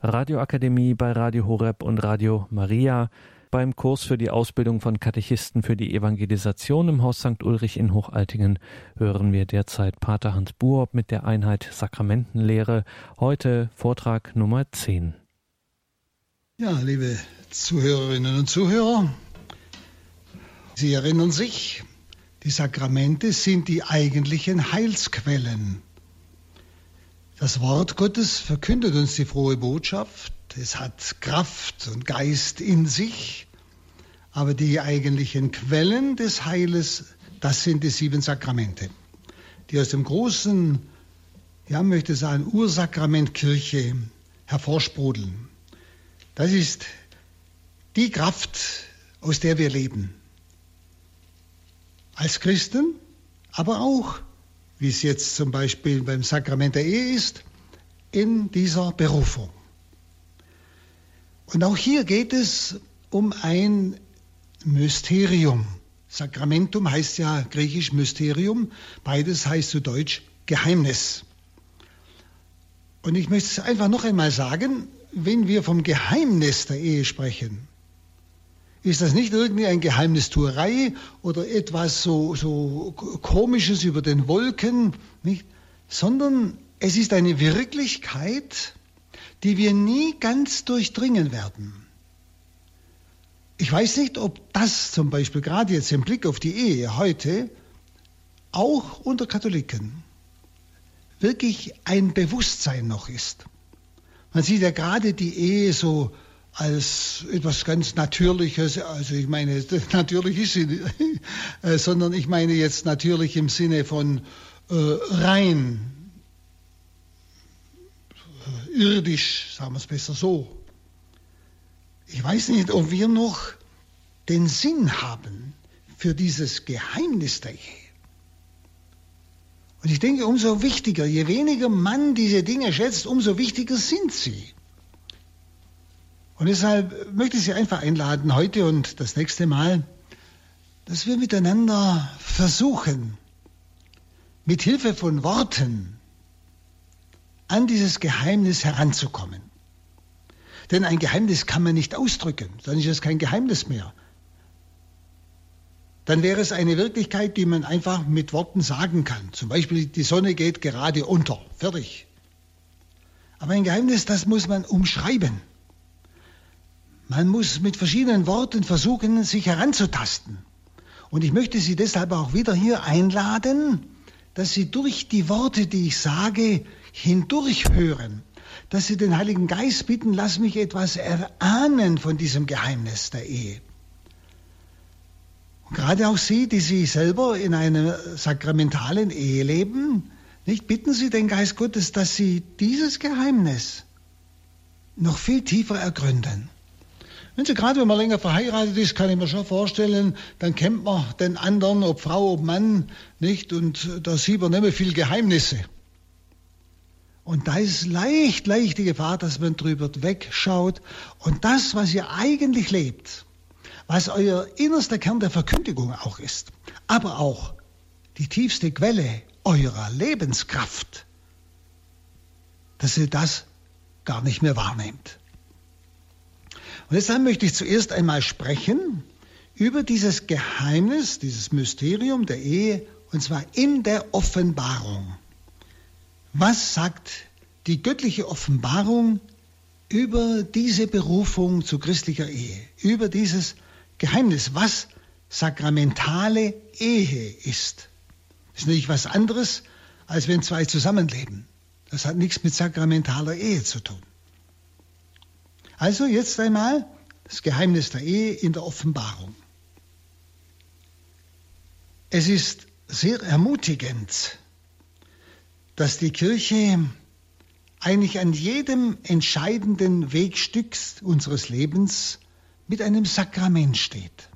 Radioakademie bei Radio Horeb und Radio Maria. Beim Kurs für die Ausbildung von Katechisten für die Evangelisation im Haus St. Ulrich in Hochaltingen hören wir derzeit Pater Hans Buob mit der Einheit Sakramentenlehre. Heute Vortrag Nummer 10. Ja, liebe Zuhörerinnen und Zuhörer, Sie erinnern sich, die Sakramente sind die eigentlichen Heilsquellen. Das Wort Gottes verkündet uns die frohe Botschaft. Es hat Kraft und Geist in sich. Aber die eigentlichen Quellen des Heiles, das sind die sieben Sakramente, die aus dem großen, ja, möchte sagen, Ursakrament Kirche hervorsprudeln. Das ist die Kraft, aus der wir leben als Christen, aber auch, wie es jetzt zum Beispiel beim Sakrament der Ehe ist, in dieser Berufung. Und auch hier geht es um ein Mysterium. Sakramentum heißt ja griechisch Mysterium, beides heißt zu Deutsch Geheimnis. Und ich möchte es einfach noch einmal sagen, wenn wir vom Geheimnis der Ehe sprechen, ist das nicht irgendwie ein Geheimnistuerei oder etwas so, so Komisches über den Wolken, nicht? sondern es ist eine Wirklichkeit, die wir nie ganz durchdringen werden. Ich weiß nicht, ob das zum Beispiel gerade jetzt im Blick auf die Ehe heute auch unter Katholiken wirklich ein Bewusstsein noch ist. Man sieht ja gerade die Ehe so als etwas ganz Natürliches, also ich meine, natürlich ist sie, äh, sondern ich meine jetzt natürlich im Sinne von äh, rein, äh, irdisch, sagen wir es besser so. Ich weiß nicht, ob wir noch den Sinn haben für dieses Geheimnis der Ehe. Und ich denke, umso wichtiger, je weniger man diese Dinge schätzt, umso wichtiger sind sie. Und deshalb möchte ich Sie einfach einladen, heute und das nächste Mal, dass wir miteinander versuchen, mit Hilfe von Worten an dieses Geheimnis heranzukommen. Denn ein Geheimnis kann man nicht ausdrücken, dann ist es kein Geheimnis mehr. Dann wäre es eine Wirklichkeit, die man einfach mit Worten sagen kann. Zum Beispiel, die Sonne geht gerade unter. Fertig. Aber ein Geheimnis, das muss man umschreiben. Man muss mit verschiedenen Worten versuchen, sich heranzutasten. Und ich möchte Sie deshalb auch wieder hier einladen, dass Sie durch die Worte, die ich sage, hindurchhören. Dass Sie den Heiligen Geist bitten, lass mich etwas erahnen von diesem Geheimnis der Ehe. Und gerade auch Sie, die Sie selber in einer sakramentalen Ehe leben, nicht bitten Sie den Geist Gottes, dass Sie dieses Geheimnis noch viel tiefer ergründen. Wenn Sie gerade, wenn man länger verheiratet ist, kann ich mir schon vorstellen, dann kennt man den anderen, ob Frau, ob Mann, nicht? Und da sieht man nicht mehr viel Geheimnisse. Und da ist leicht, leicht die Gefahr, dass man drüber wegschaut. Und das, was ihr eigentlich lebt, was euer innerster Kern der Verkündigung auch ist, aber auch die tiefste Quelle eurer Lebenskraft, dass ihr das gar nicht mehr wahrnehmt. Und deshalb möchte ich zuerst einmal sprechen über dieses Geheimnis, dieses Mysterium der Ehe, und zwar in der Offenbarung. Was sagt die göttliche Offenbarung über diese Berufung zu christlicher Ehe, über dieses Geheimnis, was sakramentale Ehe ist? Das ist natürlich was anderes, als wenn zwei zusammenleben. Das hat nichts mit sakramentaler Ehe zu tun. Also jetzt einmal das Geheimnis der Ehe in der Offenbarung. Es ist sehr ermutigend, dass die Kirche eigentlich an jedem entscheidenden Wegstück unseres Lebens mit einem Sakrament steht.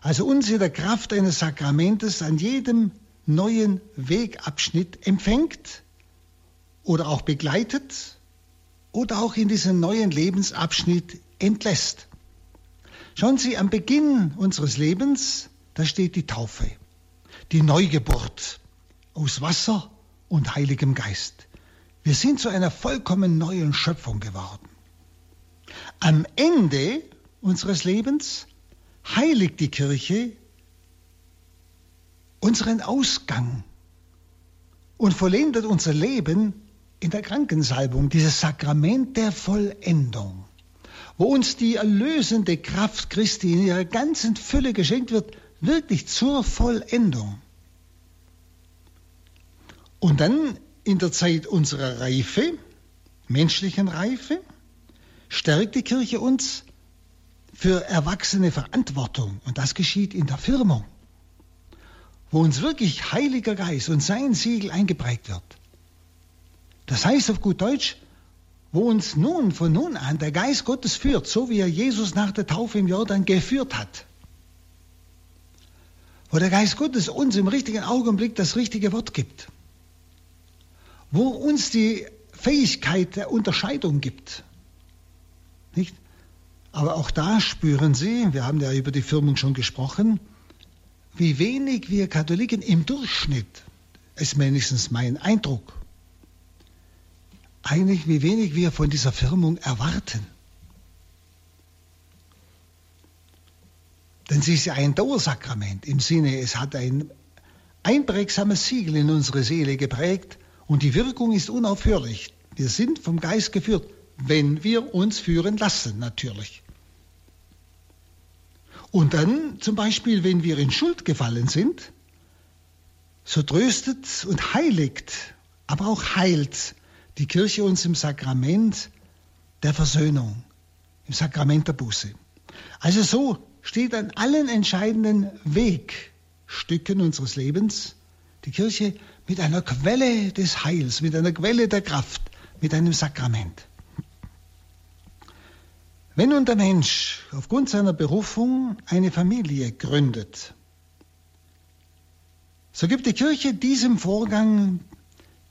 Also uns in der Kraft eines Sakramentes an jedem neuen Wegabschnitt empfängt oder auch begleitet oder auch in diesen neuen Lebensabschnitt entlässt. Schauen Sie, am Beginn unseres Lebens, da steht die Taufe, die Neugeburt aus Wasser und Heiligem Geist. Wir sind zu einer vollkommen neuen Schöpfung geworden. Am Ende unseres Lebens heiligt die Kirche unseren Ausgang und vollendet unser Leben in der Krankensalbung, dieses Sakrament der Vollendung, wo uns die erlösende Kraft Christi in ihrer ganzen Fülle geschenkt wird, wirklich zur Vollendung. Und dann in der Zeit unserer Reife, menschlichen Reife, stärkt die Kirche uns für erwachsene Verantwortung. Und das geschieht in der Firmung, wo uns wirklich Heiliger Geist und sein Siegel eingeprägt wird. Das heißt auf gut Deutsch, wo uns nun von nun an der Geist Gottes führt, so wie er Jesus nach der Taufe im Jordan geführt hat. Wo der Geist Gottes uns im richtigen Augenblick das richtige Wort gibt wo uns die Fähigkeit der Unterscheidung gibt. Nicht? Aber auch da spüren Sie, wir haben ja über die Firmen schon gesprochen, wie wenig wir Katholiken im Durchschnitt, ist wenigstens mein Eindruck, eigentlich wie wenig wir von dieser Firmung erwarten. Denn sie ist ja ein Dauersakrament im Sinne, es hat ein einprägsames Siegel in unsere Seele geprägt, und die Wirkung ist unaufhörlich. Wir sind vom Geist geführt, wenn wir uns führen lassen, natürlich. Und dann zum Beispiel, wenn wir in Schuld gefallen sind, so tröstet und heiligt, aber auch heilt die Kirche uns im Sakrament der Versöhnung, im Sakrament der Buße. Also so steht an allen entscheidenden Wegstücken unseres Lebens die Kirche mit einer Quelle des Heils, mit einer Quelle der Kraft, mit einem Sakrament. Wenn nun der Mensch aufgrund seiner Berufung eine Familie gründet, so gibt die Kirche diesem Vorgang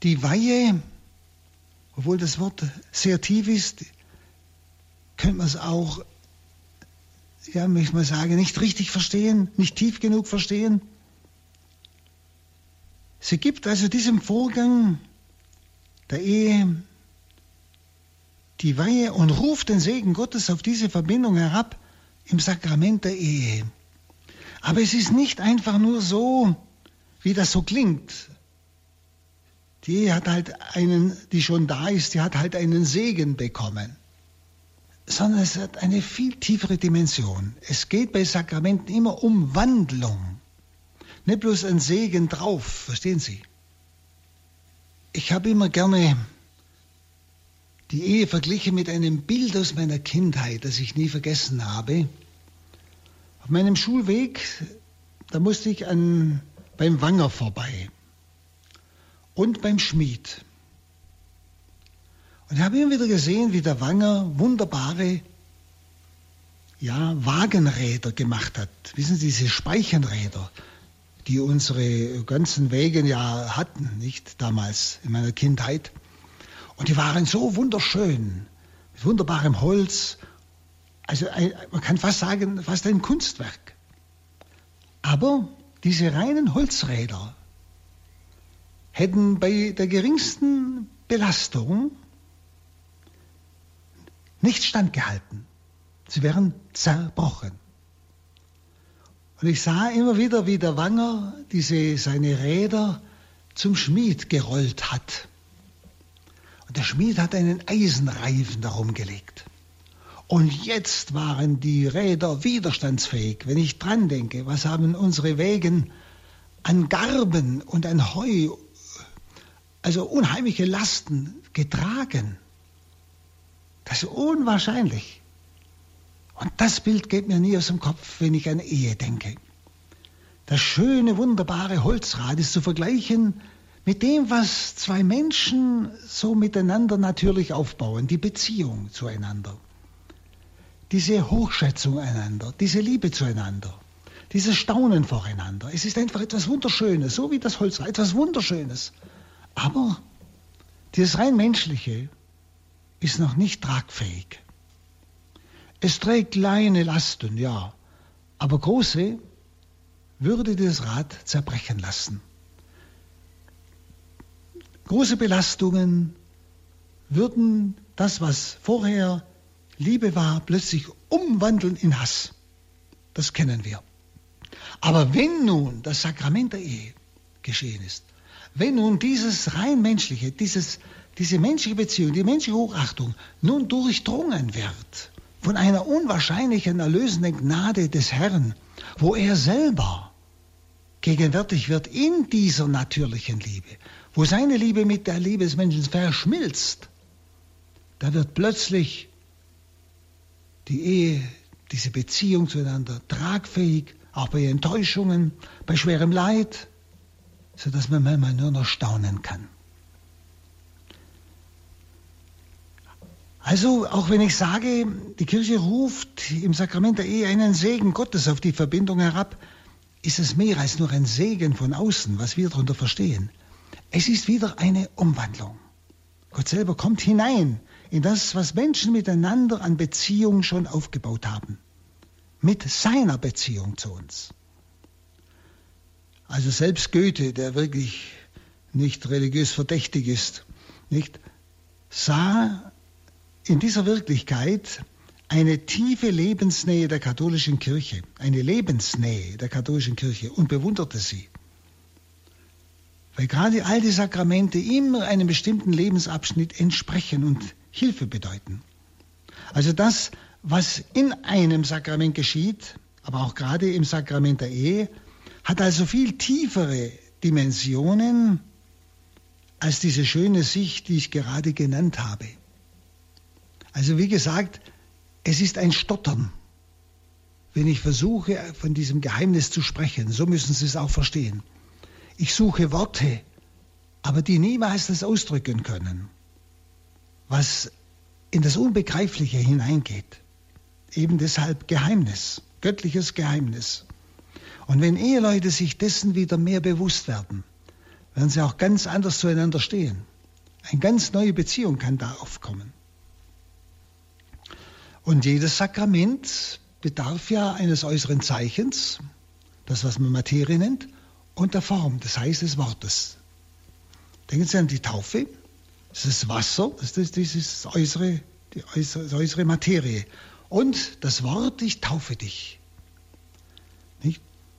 die Weihe, obwohl das Wort sehr tief ist, könnte man es auch, ja, möchte man sagen, nicht richtig verstehen, nicht tief genug verstehen. Sie gibt also diesem Vorgang der Ehe die Weihe und ruft den Segen Gottes auf diese Verbindung herab im Sakrament der Ehe. Aber es ist nicht einfach nur so, wie das so klingt. Die hat halt einen, die schon da ist, die hat halt einen Segen bekommen. Sondern es hat eine viel tiefere Dimension. Es geht bei Sakramenten immer um Wandlung. Nicht bloß ein Segen drauf, verstehen Sie? Ich habe immer gerne die Ehe verglichen mit einem Bild aus meiner Kindheit, das ich nie vergessen habe. Auf meinem Schulweg, da musste ich an, beim Wanger vorbei und beim Schmied. Und ich habe immer wieder gesehen, wie der Wanger wunderbare ja, Wagenräder gemacht hat. Wissen Sie, diese Speichenräder die unsere ganzen Wege ja hatten, nicht damals in meiner Kindheit. Und die waren so wunderschön, mit wunderbarem Holz. Also ein, man kann fast sagen, fast ein Kunstwerk. Aber diese reinen Holzräder hätten bei der geringsten Belastung nicht standgehalten. Sie wären zerbrochen. Und ich sah immer wieder, wie der Wanger diese, seine Räder zum Schmied gerollt hat. Und der Schmied hat einen Eisenreifen darum gelegt. Und jetzt waren die Räder widerstandsfähig. Wenn ich dran denke, was haben unsere Wegen an Garben und an Heu, also unheimliche Lasten getragen. Das ist unwahrscheinlich. Und das Bild geht mir nie aus dem Kopf, wenn ich an Ehe denke. Das schöne, wunderbare Holzrad ist zu vergleichen mit dem, was zwei Menschen so miteinander natürlich aufbauen, die Beziehung zueinander. Diese Hochschätzung einander, diese Liebe zueinander, dieses Staunen voreinander. Es ist einfach etwas Wunderschönes, so wie das Holzrad, etwas Wunderschönes. Aber dieses rein menschliche ist noch nicht tragfähig. Es trägt kleine Lasten, ja, aber große würde das Rad zerbrechen lassen. Große Belastungen würden das, was vorher Liebe war, plötzlich umwandeln in Hass. Das kennen wir. Aber wenn nun das Sakrament der Ehe geschehen ist, wenn nun dieses rein menschliche, dieses, diese menschliche Beziehung, die menschliche Hochachtung nun durchdrungen wird von einer unwahrscheinlichen erlösenden Gnade des Herrn, wo er selber gegenwärtig wird in dieser natürlichen Liebe, wo seine Liebe mit der Liebe des Menschen verschmilzt, da wird plötzlich die Ehe, diese Beziehung zueinander tragfähig, auch bei Enttäuschungen, bei schwerem Leid, sodass man manchmal nur noch staunen kann. Also, auch wenn ich sage, die Kirche ruft im Sakrament der Ehe einen Segen Gottes auf die Verbindung herab, ist es mehr als nur ein Segen von außen, was wir darunter verstehen. Es ist wieder eine Umwandlung. Gott selber kommt hinein in das, was Menschen miteinander an Beziehung schon aufgebaut haben. Mit seiner Beziehung zu uns. Also selbst Goethe, der wirklich nicht religiös verdächtig ist, nicht, sah in dieser Wirklichkeit eine tiefe Lebensnähe der katholischen Kirche, eine Lebensnähe der katholischen Kirche und bewunderte sie. Weil gerade all die Sakramente immer einem bestimmten Lebensabschnitt entsprechen und Hilfe bedeuten. Also das, was in einem Sakrament geschieht, aber auch gerade im Sakrament der Ehe, hat also viel tiefere Dimensionen als diese schöne Sicht, die ich gerade genannt habe. Also wie gesagt, es ist ein Stottern, wenn ich versuche, von diesem Geheimnis zu sprechen. So müssen Sie es auch verstehen. Ich suche Worte, aber die niemals das ausdrücken können, was in das Unbegreifliche hineingeht. Eben deshalb Geheimnis, göttliches Geheimnis. Und wenn Eheleute sich dessen wieder mehr bewusst werden, werden sie auch ganz anders zueinander stehen. Eine ganz neue Beziehung kann da aufkommen. Und jedes Sakrament bedarf ja eines äußeren Zeichens, das was man Materie nennt, und der Form, das heißt des Wortes. Denken Sie an die Taufe, das ist Wasser, das ist dieses äußere, die äußere, die äußere Materie. Und das Wort, ich taufe dich.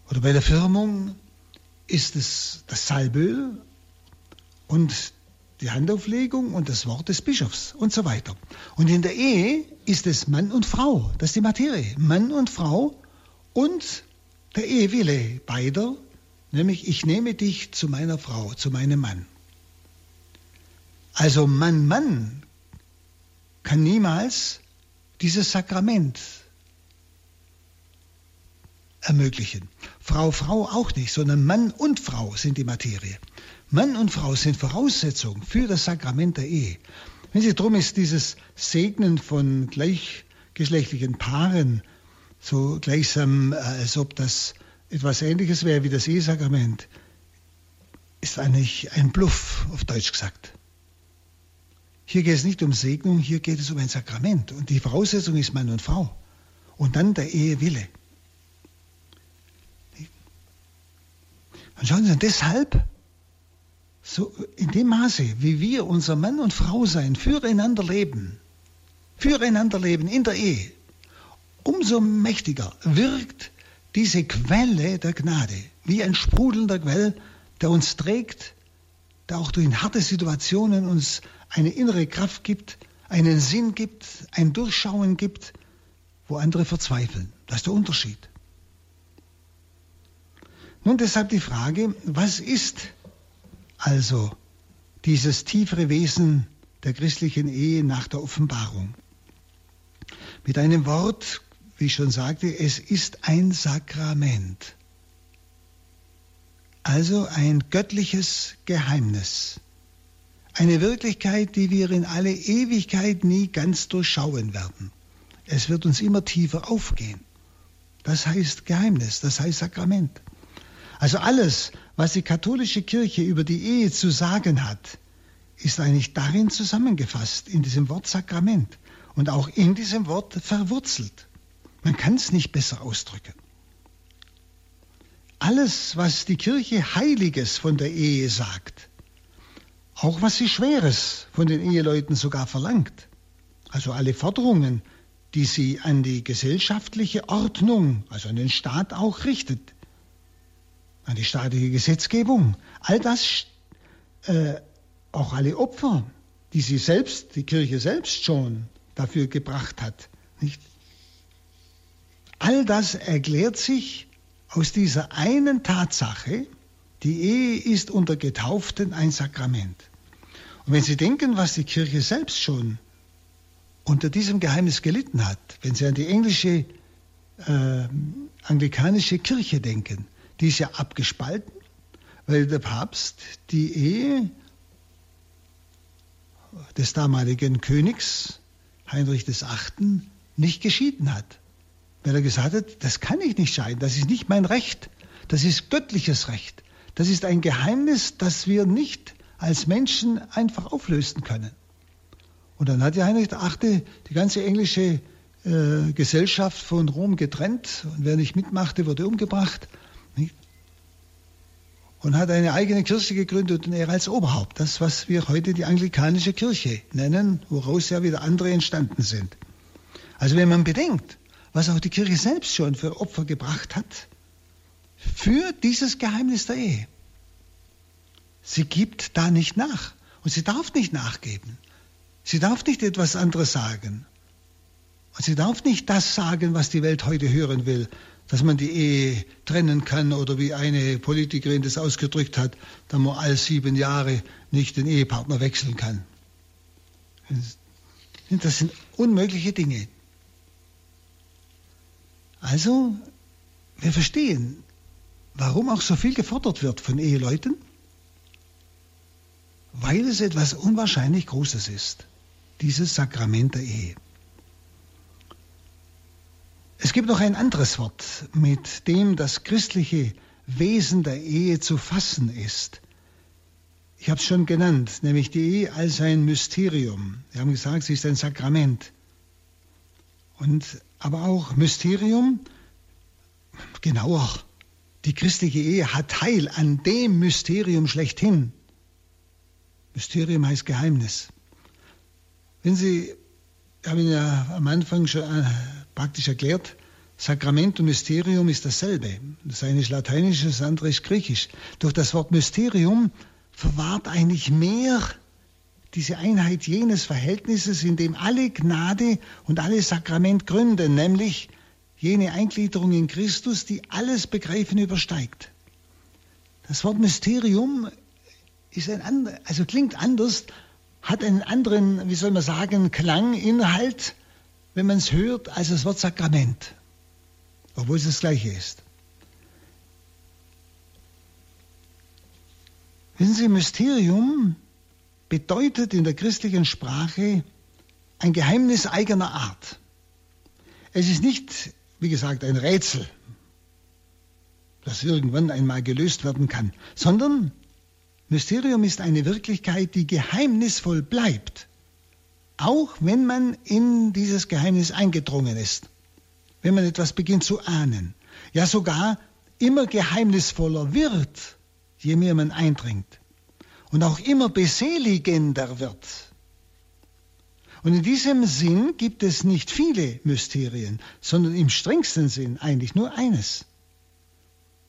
Oder bei der Firmung ist es das Salböl und die Handauflegung und das Wort des Bischofs und so weiter. Und in der Ehe ist es Mann und Frau, das ist die Materie. Mann und Frau und der Ehewille beider, nämlich ich nehme dich zu meiner Frau, zu meinem Mann. Also Mann, Mann kann niemals dieses Sakrament ermöglichen. Frau, Frau auch nicht, sondern Mann und Frau sind die Materie. Mann und Frau sind Voraussetzung für das Sakrament der Ehe. Wenn Sie drum ist dieses Segnen von gleichgeschlechtlichen Paaren so gleichsam, äh, als ob das etwas Ähnliches wäre wie das Ehesakrament, ist eigentlich ein Bluff, auf Deutsch gesagt. Hier geht es nicht um Segnung, hier geht es um ein Sakrament. Und die Voraussetzung ist Mann und Frau. Und dann der Ehewille. Und schauen Sie, deshalb, so in dem Maße, wie wir unser Mann und Frau sein, füreinander leben, füreinander leben in der Ehe, umso mächtiger wirkt diese Quelle der Gnade, wie ein sprudelnder Quell, der uns trägt, der auch durch harte Situationen uns eine innere Kraft gibt, einen Sinn gibt, ein Durchschauen gibt, wo andere verzweifeln. Das ist der Unterschied. Nun deshalb die Frage, was ist also dieses tiefere Wesen der christlichen Ehe nach der Offenbarung? Mit einem Wort, wie ich schon sagte, es ist ein Sakrament. Also ein göttliches Geheimnis. Eine Wirklichkeit, die wir in alle Ewigkeit nie ganz durchschauen werden. Es wird uns immer tiefer aufgehen. Das heißt Geheimnis, das heißt Sakrament. Also alles, was die katholische Kirche über die Ehe zu sagen hat, ist eigentlich darin zusammengefasst, in diesem Wort Sakrament und auch in diesem Wort verwurzelt. Man kann es nicht besser ausdrücken. Alles, was die Kirche Heiliges von der Ehe sagt auch was sie Schweres von den Eheleuten sogar verlangt. Also alle Forderungen, die sie an die gesellschaftliche Ordnung, also an den Staat auch richtet, an die staatliche Gesetzgebung, all das, äh, auch alle Opfer, die sie selbst, die Kirche selbst schon dafür gebracht hat, nicht? All das erklärt sich aus dieser einen Tatsache, die Ehe ist unter Getauften ein Sakrament. Und wenn Sie denken, was die Kirche selbst schon unter diesem Geheimnis gelitten hat, wenn Sie an die englische äh, anglikanische Kirche denken, die ist ja abgespalten, weil der Papst die Ehe des damaligen Königs Heinrich VIII. nicht geschieden hat. Weil er gesagt hat, das kann ich nicht scheiden, das ist nicht mein Recht, das ist göttliches Recht. Das ist ein Geheimnis, das wir nicht als Menschen einfach auflösen können. Und dann hat ja Heinrich VIII. die ganze englische äh, Gesellschaft von Rom getrennt und wer nicht mitmachte, wurde umgebracht. Und hat eine eigene Kirche gegründet und er als Oberhaupt, das, was wir heute die anglikanische Kirche nennen, woraus ja wieder andere entstanden sind. Also wenn man bedenkt, was auch die Kirche selbst schon für Opfer gebracht hat, für dieses Geheimnis der Ehe. Sie gibt da nicht nach und sie darf nicht nachgeben. Sie darf nicht etwas anderes sagen. Und sie darf nicht das sagen, was die Welt heute hören will, dass man die Ehe trennen kann oder wie eine Politikerin das ausgedrückt hat, dass man alle sieben Jahre nicht den Ehepartner wechseln kann. Das sind unmögliche Dinge. Also, wir verstehen, warum auch so viel gefordert wird von Eheleuten, weil es etwas unwahrscheinlich Großes ist, dieses Sakrament der Ehe. Es gibt noch ein anderes Wort, mit dem das christliche Wesen der Ehe zu fassen ist. Ich habe es schon genannt, nämlich die Ehe als ein Mysterium. Wir haben gesagt, sie ist ein Sakrament. Und aber auch Mysterium, genauer, die christliche Ehe hat Teil an dem Mysterium schlechthin. Mysterium heißt Geheimnis. Wenn Sie, ich habe Ihnen ja am Anfang schon äh, praktisch erklärt, Sakrament und Mysterium ist dasselbe. Das eine ist lateinisch, das andere ist griechisch. Durch das Wort Mysterium verwahrt eigentlich mehr diese Einheit jenes Verhältnisses, in dem alle Gnade und alle Sakrament gründen, nämlich jene Eingliederung in Christus, die alles Begreifen übersteigt. Das Wort Mysterium ist ein anderes, also klingt anders, hat einen anderen, wie soll man sagen, Klang, Inhalt, wenn man es hört, als das Wort Sakrament, obwohl es das gleiche ist. Wissen Sie, Mysterium bedeutet in der christlichen Sprache ein Geheimnis eigener Art. Es ist nicht, wie gesagt, ein Rätsel, das irgendwann einmal gelöst werden kann, sondern Mysterium ist eine Wirklichkeit, die geheimnisvoll bleibt, auch wenn man in dieses Geheimnis eingedrungen ist, wenn man etwas beginnt zu ahnen, ja sogar immer geheimnisvoller wird, je mehr man eindringt und auch immer beseligender wird. Und in diesem Sinn gibt es nicht viele Mysterien, sondern im strengsten Sinn eigentlich nur eines.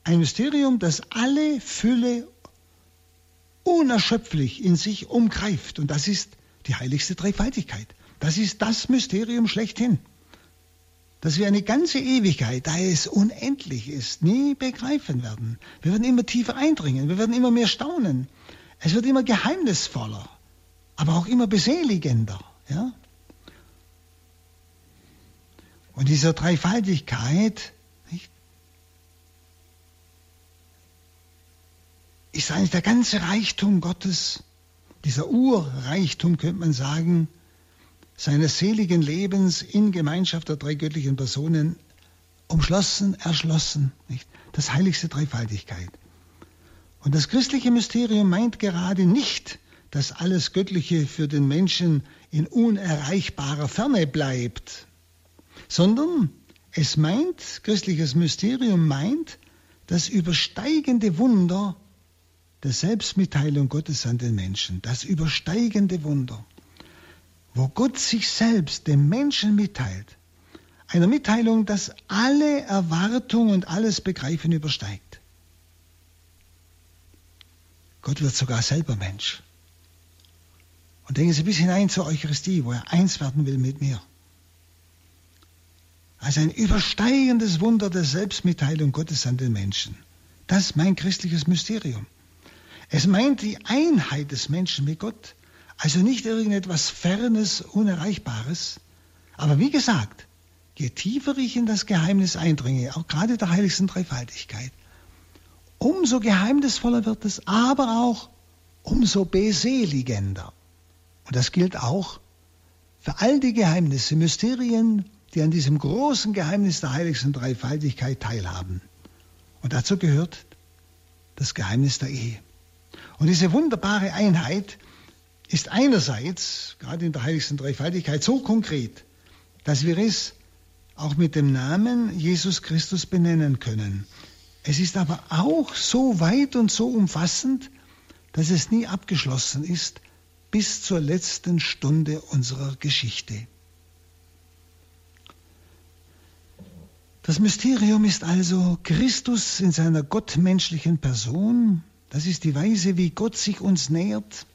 Ein Mysterium, das alle Fülle unerschöpflich in sich umgreift. Und das ist die heiligste Dreifaltigkeit. Das ist das Mysterium schlechthin. Dass wir eine ganze Ewigkeit, da es unendlich ist, nie begreifen werden. Wir werden immer tiefer eindringen, wir werden immer mehr staunen. Es wird immer geheimnisvoller, aber auch immer beseligender. Ja? Und dieser Dreifaltigkeit nicht, ist eigentlich der ganze Reichtum Gottes, dieser Urreichtum, könnte man sagen, seines seligen Lebens in Gemeinschaft der drei göttlichen Personen umschlossen, erschlossen. Nicht? Das heiligste Dreifaltigkeit. Und das christliche Mysterium meint gerade nicht, dass alles Göttliche für den Menschen in unerreichbarer Ferne bleibt, sondern es meint, christliches Mysterium meint, das übersteigende Wunder der Selbstmitteilung Gottes an den Menschen, das übersteigende Wunder, wo Gott sich selbst dem Menschen mitteilt, einer Mitteilung, das alle Erwartung und alles Begreifen übersteigt. Gott wird sogar selber Mensch. Und denken Sie bis hinein zur Eucharistie, wo er eins werden will mit mir. Also ein übersteigendes Wunder der Selbstmitteilung Gottes an den Menschen. Das ist mein christliches Mysterium. Es meint die Einheit des Menschen mit Gott. Also nicht irgendetwas Fernes, Unerreichbares. Aber wie gesagt, je tiefer ich in das Geheimnis eindringe, auch gerade der heiligsten Dreifaltigkeit, umso geheimnisvoller wird es, aber auch umso beseligender. Und das gilt auch für all die Geheimnisse, Mysterien, die an diesem großen Geheimnis der heiligsten Dreifaltigkeit teilhaben. Und dazu gehört das Geheimnis der Ehe. Und diese wunderbare Einheit ist einerseits, gerade in der heiligsten Dreifaltigkeit, so konkret, dass wir es auch mit dem Namen Jesus Christus benennen können. Es ist aber auch so weit und so umfassend, dass es nie abgeschlossen ist bis zur letzten Stunde unserer Geschichte. Das Mysterium ist also Christus in seiner gottmenschlichen Person. Das ist die Weise, wie Gott sich uns nähert,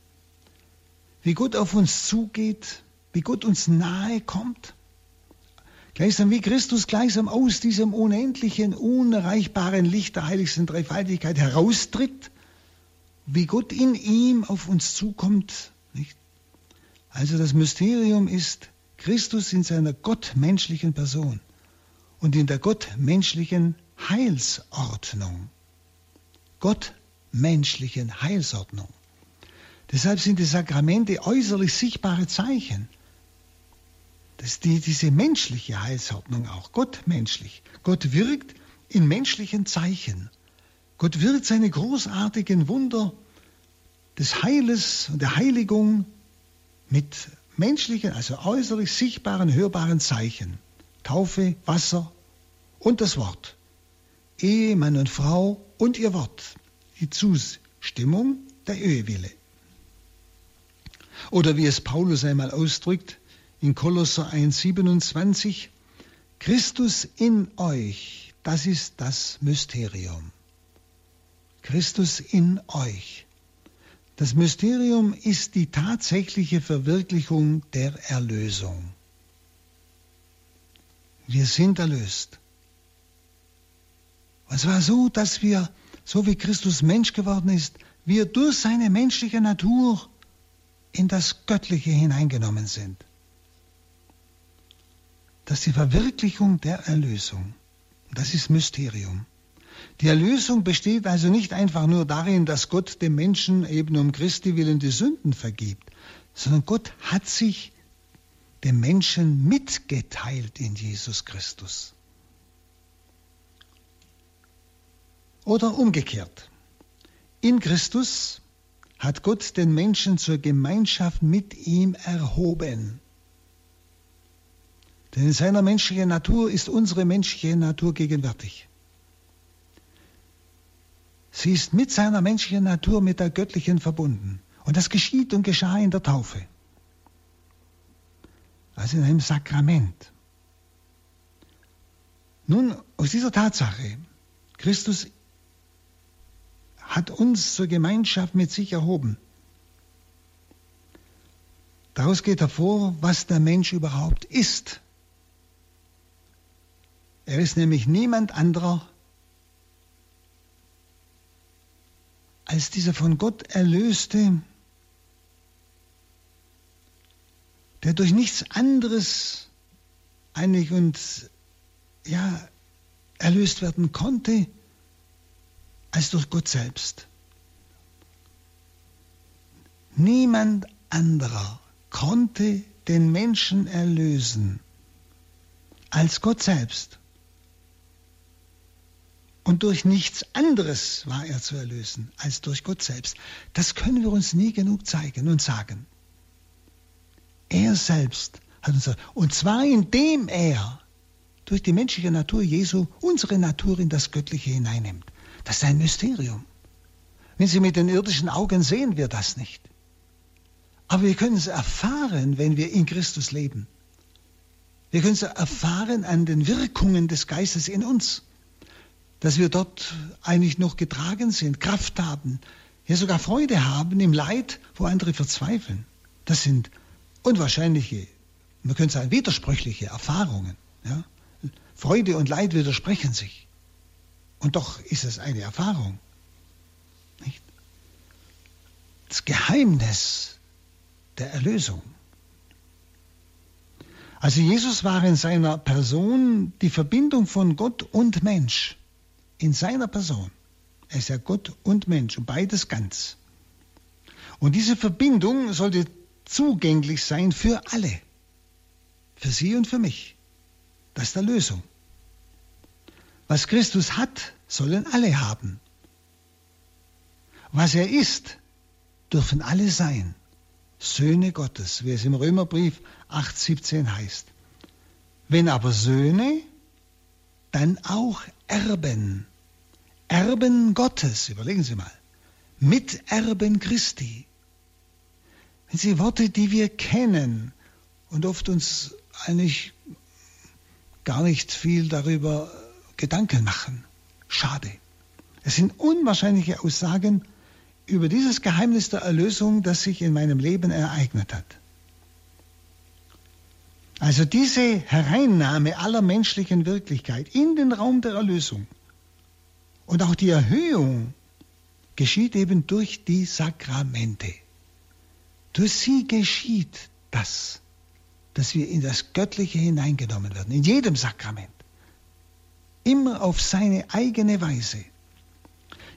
wie Gott auf uns zugeht, wie Gott uns nahe kommt. Gleichsam wie Christus gleichsam aus diesem unendlichen, unerreichbaren Licht der heiligsten Dreifaltigkeit heraustritt, wie Gott in ihm auf uns zukommt. Nicht? Also das Mysterium ist Christus in seiner gottmenschlichen Person und in der gottmenschlichen Heilsordnung. Gottmenschlichen Heilsordnung. Deshalb sind die Sakramente äußerlich sichtbare Zeichen. Das die, diese menschliche Heilsordnung auch, gottmenschlich. Gott wirkt in menschlichen Zeichen. Gott wirkt seine großartigen Wunder des Heiles und der Heiligung mit menschlichen, also äußerlich sichtbaren, hörbaren Zeichen. Taufe, Wasser und das Wort. Ehe, Mann und Frau und ihr Wort. Die Zustimmung, der Ehewille. Oder wie es Paulus einmal ausdrückt, in Kolosser 1,27, Christus in euch, das ist das Mysterium. Christus in euch. Das Mysterium ist die tatsächliche Verwirklichung der Erlösung. Wir sind erlöst. Und zwar so, dass wir, so wie Christus Mensch geworden ist, wir durch seine menschliche Natur in das Göttliche hineingenommen sind. Das ist die Verwirklichung der Erlösung. Das ist Mysterium. Die Erlösung besteht also nicht einfach nur darin, dass Gott dem Menschen eben um Christi willen die Sünden vergibt, sondern Gott hat sich dem Menschen mitgeteilt in Jesus Christus. Oder umgekehrt. In Christus hat Gott den Menschen zur Gemeinschaft mit ihm erhoben. Denn in seiner menschlichen Natur ist unsere menschliche Natur gegenwärtig. Sie ist mit seiner menschlichen Natur, mit der göttlichen verbunden. Und das geschieht und geschah in der Taufe also in einem Sakrament. Nun, aus dieser Tatsache, Christus hat uns zur Gemeinschaft mit sich erhoben. Daraus geht hervor, was der Mensch überhaupt ist. Er ist nämlich niemand anderer als dieser von Gott erlöste, der durch nichts anderes einig und ja, erlöst werden konnte, als durch Gott selbst. Niemand anderer konnte den Menschen erlösen als Gott selbst. Und durch nichts anderes war er zu erlösen als durch Gott selbst. Das können wir uns nie genug zeigen und sagen. Er selbst hat uns, und zwar indem er durch die menschliche Natur Jesu unsere Natur in das Göttliche hineinnimmt. Das ist ein Mysterium. Wenn Sie mit den irdischen Augen sehen wir das nicht. Aber wir können es erfahren, wenn wir in Christus leben. Wir können es erfahren an den Wirkungen des Geistes in uns, dass wir dort eigentlich noch getragen sind, Kraft haben, ja sogar Freude haben im Leid, wo andere verzweifeln. Das sind unwahrscheinliche, man könnte sagen widersprüchliche Erfahrungen. Ja? Freude und Leid widersprechen sich. Und doch ist es eine Erfahrung. Nicht? Das Geheimnis der Erlösung. Also Jesus war in seiner Person die Verbindung von Gott und Mensch. In seiner Person. Er ist ja Gott und Mensch und beides ganz. Und diese Verbindung sollte zugänglich sein für alle. Für Sie und für mich. Das ist der Lösung. Was Christus hat, sollen alle haben. Was er ist, dürfen alle sein. Söhne Gottes, wie es im Römerbrief 8,17 heißt. Wenn aber Söhne, dann auch Erben. Erben Gottes, überlegen Sie mal. Miterben Christi. Wenn Sie Worte, die wir kennen und oft uns eigentlich gar nicht viel darüber Gedanken machen. Schade. Es sind unwahrscheinliche Aussagen, über dieses Geheimnis der Erlösung, das sich in meinem Leben ereignet hat. Also diese Hereinnahme aller menschlichen Wirklichkeit in den Raum der Erlösung und auch die Erhöhung geschieht eben durch die Sakramente. Durch sie geschieht das, dass wir in das Göttliche hineingenommen werden, in jedem Sakrament. Immer auf seine eigene Weise.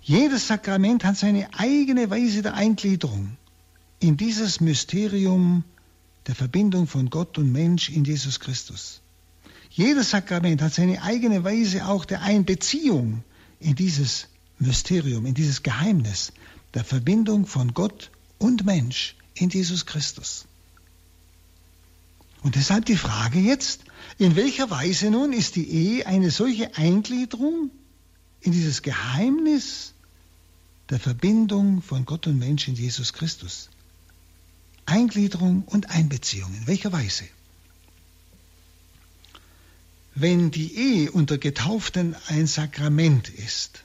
Jedes Sakrament hat seine eigene Weise der Eingliederung in dieses Mysterium der Verbindung von Gott und Mensch in Jesus Christus. Jedes Sakrament hat seine eigene Weise auch der Einbeziehung in dieses Mysterium, in dieses Geheimnis der Verbindung von Gott und Mensch in Jesus Christus. Und deshalb die Frage jetzt, in welcher Weise nun ist die Ehe eine solche Eingliederung in dieses Geheimnis der Verbindung von Gott und Mensch in Jesus Christus. Eingliederung und Einbeziehung. In welcher Weise? Wenn die Ehe unter Getauften ein Sakrament ist,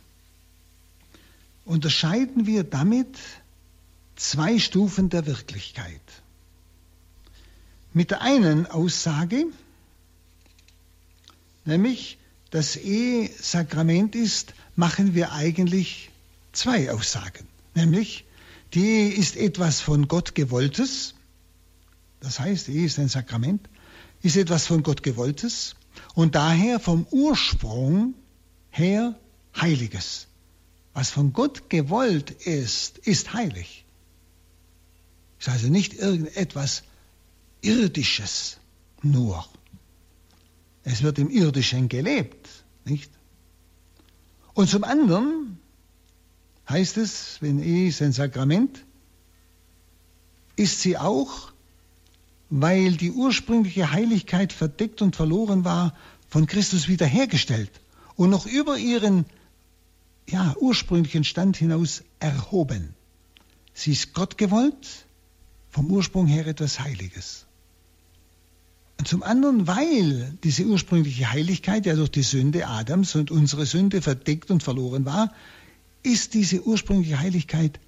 unterscheiden wir damit zwei Stufen der Wirklichkeit. Mit der einen Aussage, nämlich dass Ehe Sakrament ist, machen wir eigentlich zwei Aussagen. Nämlich, die Ehe ist etwas von Gott gewolltes, das heißt, Ehe ist ein Sakrament, ist etwas von Gott gewolltes und daher vom Ursprung her heiliges. Was von Gott gewollt ist, ist heilig. Ist also nicht irgendetwas Irdisches nur. Es wird im Irdischen gelebt, nicht? Und zum anderen heißt es, wenn Ehe ist ein Sakrament, ist sie auch, weil die ursprüngliche Heiligkeit verdeckt und verloren war, von Christus wiederhergestellt und noch über ihren ja, ursprünglichen Stand hinaus erhoben. Sie ist Gott gewollt, vom Ursprung her etwas Heiliges. Zum anderen, weil diese ursprüngliche Heiligkeit ja durch die Sünde Adams und unsere Sünde verdeckt und verloren war, ist diese ursprüngliche Heiligkeit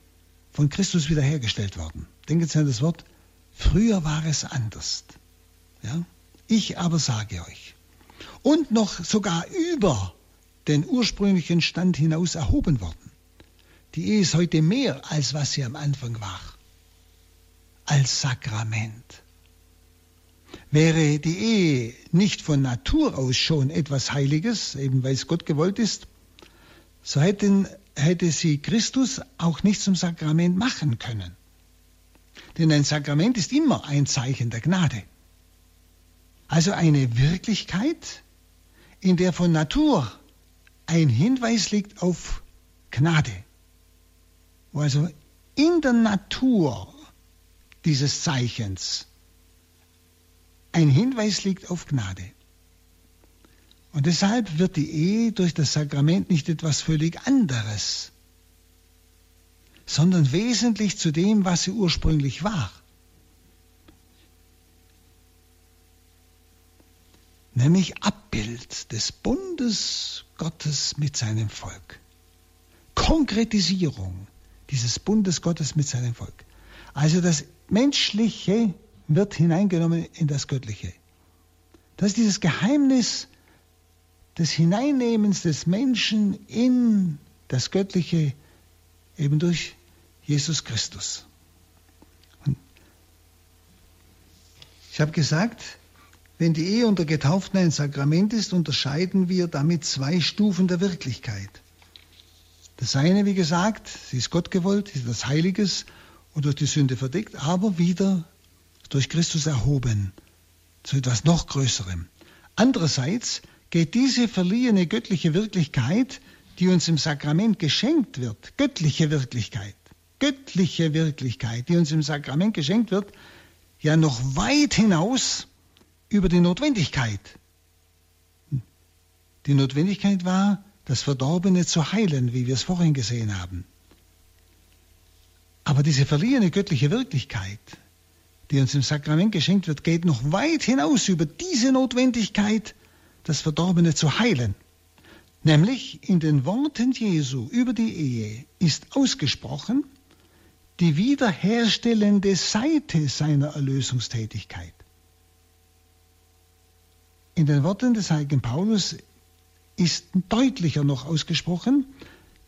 von Christus wiederhergestellt worden. Denken Sie an das Wort, früher war es anders. Ja? Ich aber sage euch. Und noch sogar über den ursprünglichen Stand hinaus erhoben worden. Die Ehe ist heute mehr, als was sie am Anfang war. Als Sakrament. Wäre die Ehe nicht von Natur aus schon etwas Heiliges, eben weil es Gott gewollt ist, so hätten hätte sie Christus auch nicht zum Sakrament machen können. Denn ein Sakrament ist immer ein Zeichen der Gnade. Also eine Wirklichkeit, in der von Natur ein Hinweis liegt auf Gnade. Wo also in der Natur dieses Zeichens ein Hinweis liegt auf Gnade. Und deshalb wird die Ehe durch das Sakrament nicht etwas völlig anderes, sondern wesentlich zu dem, was sie ursprünglich war. Nämlich Abbild des Bundes Gottes mit seinem Volk. Konkretisierung dieses Bundes Gottes mit seinem Volk. Also das Menschliche wird hineingenommen in das Göttliche. Das ist dieses Geheimnis des Hineinnehmens des Menschen in das Göttliche eben durch Jesus Christus. Und ich habe gesagt, wenn die Ehe unter Getauften ein Sakrament ist, unterscheiden wir damit zwei Stufen der Wirklichkeit. Das eine, wie gesagt, sie ist Gott gewollt, sie ist etwas Heiliges und durch die Sünde verdeckt, aber wieder durch Christus erhoben zu etwas noch Größerem. Andererseits geht diese verliehene göttliche Wirklichkeit, die uns im Sakrament geschenkt wird, göttliche Wirklichkeit, göttliche Wirklichkeit, die uns im Sakrament geschenkt wird, ja noch weit hinaus über die Notwendigkeit. Die Notwendigkeit war, das Verdorbene zu heilen, wie wir es vorhin gesehen haben. Aber diese verliehene göttliche Wirklichkeit, die uns im Sakrament geschenkt wird, geht noch weit hinaus über diese Notwendigkeit, das Verdorbene zu heilen. Nämlich in den Worten Jesu über die Ehe ist ausgesprochen die wiederherstellende Seite seiner Erlösungstätigkeit. In den Worten des heiligen Paulus ist deutlicher noch ausgesprochen,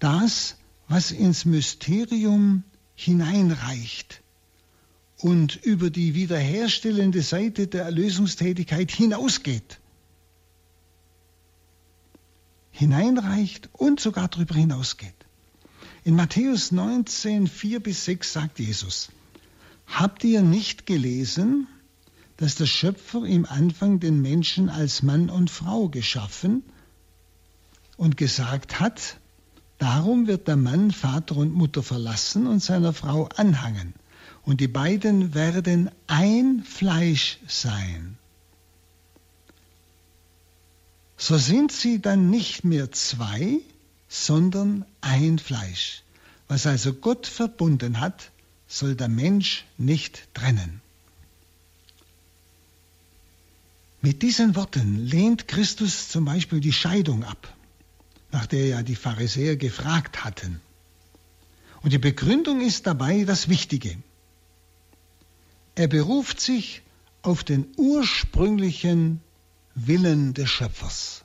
das, was ins Mysterium hineinreicht und über die wiederherstellende Seite der Erlösungstätigkeit hinausgeht. Hineinreicht und sogar darüber hinausgeht. In Matthäus 19, 4 bis 6 sagt Jesus, Habt ihr nicht gelesen, dass der Schöpfer im Anfang den Menschen als Mann und Frau geschaffen und gesagt hat, darum wird der Mann Vater und Mutter verlassen und seiner Frau anhangen, und die beiden werden ein Fleisch sein. So sind sie dann nicht mehr zwei, sondern ein Fleisch. Was also Gott verbunden hat, soll der Mensch nicht trennen. Mit diesen Worten lehnt Christus zum Beispiel die Scheidung ab, nach der ja die Pharisäer gefragt hatten. Und die Begründung ist dabei das Wichtige. Er beruft sich auf den ursprünglichen Willen des Schöpfers.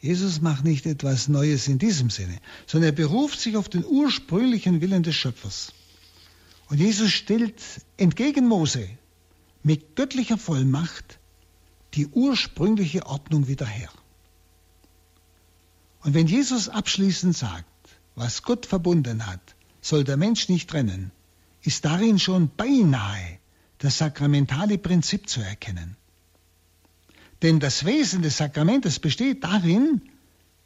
Jesus macht nicht etwas Neues in diesem Sinne, sondern er beruft sich auf den ursprünglichen Willen des Schöpfers. Und Jesus stellt entgegen Mose mit göttlicher Vollmacht die ursprüngliche Ordnung wieder her. Und wenn Jesus abschließend sagt, was Gott verbunden hat, soll der Mensch nicht trennen, ist darin schon beinahe das sakramentale Prinzip zu erkennen. Denn das Wesen des Sakramentes besteht darin,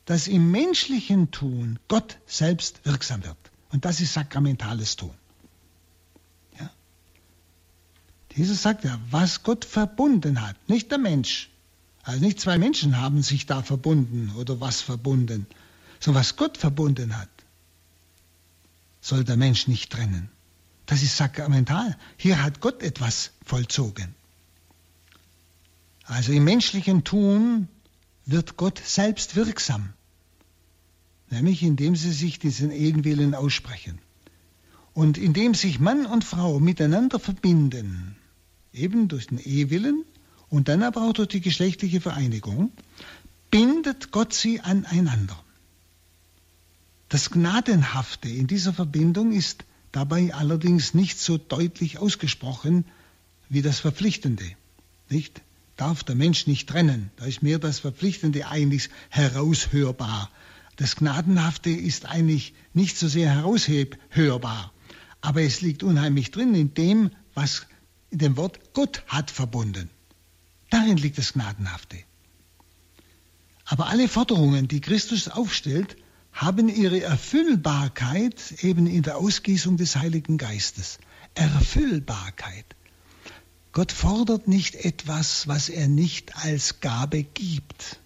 dass im menschlichen Tun Gott selbst wirksam wird. Und das ist sakramentales Tun. Jesus sagt ja, was Gott verbunden hat, nicht der Mensch. Also nicht zwei Menschen haben sich da verbunden oder was verbunden, sondern was Gott verbunden hat, soll der Mensch nicht trennen. Das ist sakramental. Hier hat Gott etwas vollzogen. Also im menschlichen Tun wird Gott selbst wirksam, nämlich indem sie sich diesen Ehenwillen aussprechen. Und indem sich Mann und Frau miteinander verbinden, eben durch den Ehewillen und dann aber auch durch die geschlechtliche Vereinigung, bindet Gott sie aneinander. Das Gnadenhafte in dieser Verbindung ist dabei allerdings nicht so deutlich ausgesprochen wie das Verpflichtende. Nicht? Darf der Mensch nicht trennen. Da ist mehr das Verpflichtende eigentlich heraushörbar. Das Gnadenhafte ist eigentlich nicht so sehr heraushörbar. Aber es liegt unheimlich drin in dem, was in dem Wort Gott hat verbunden. Darin liegt das Gnadenhafte. Aber alle Forderungen, die Christus aufstellt, haben ihre Erfüllbarkeit eben in der Ausgießung des Heiligen Geistes. Erfüllbarkeit. Gott fordert nicht etwas, was er nicht als Gabe gibt.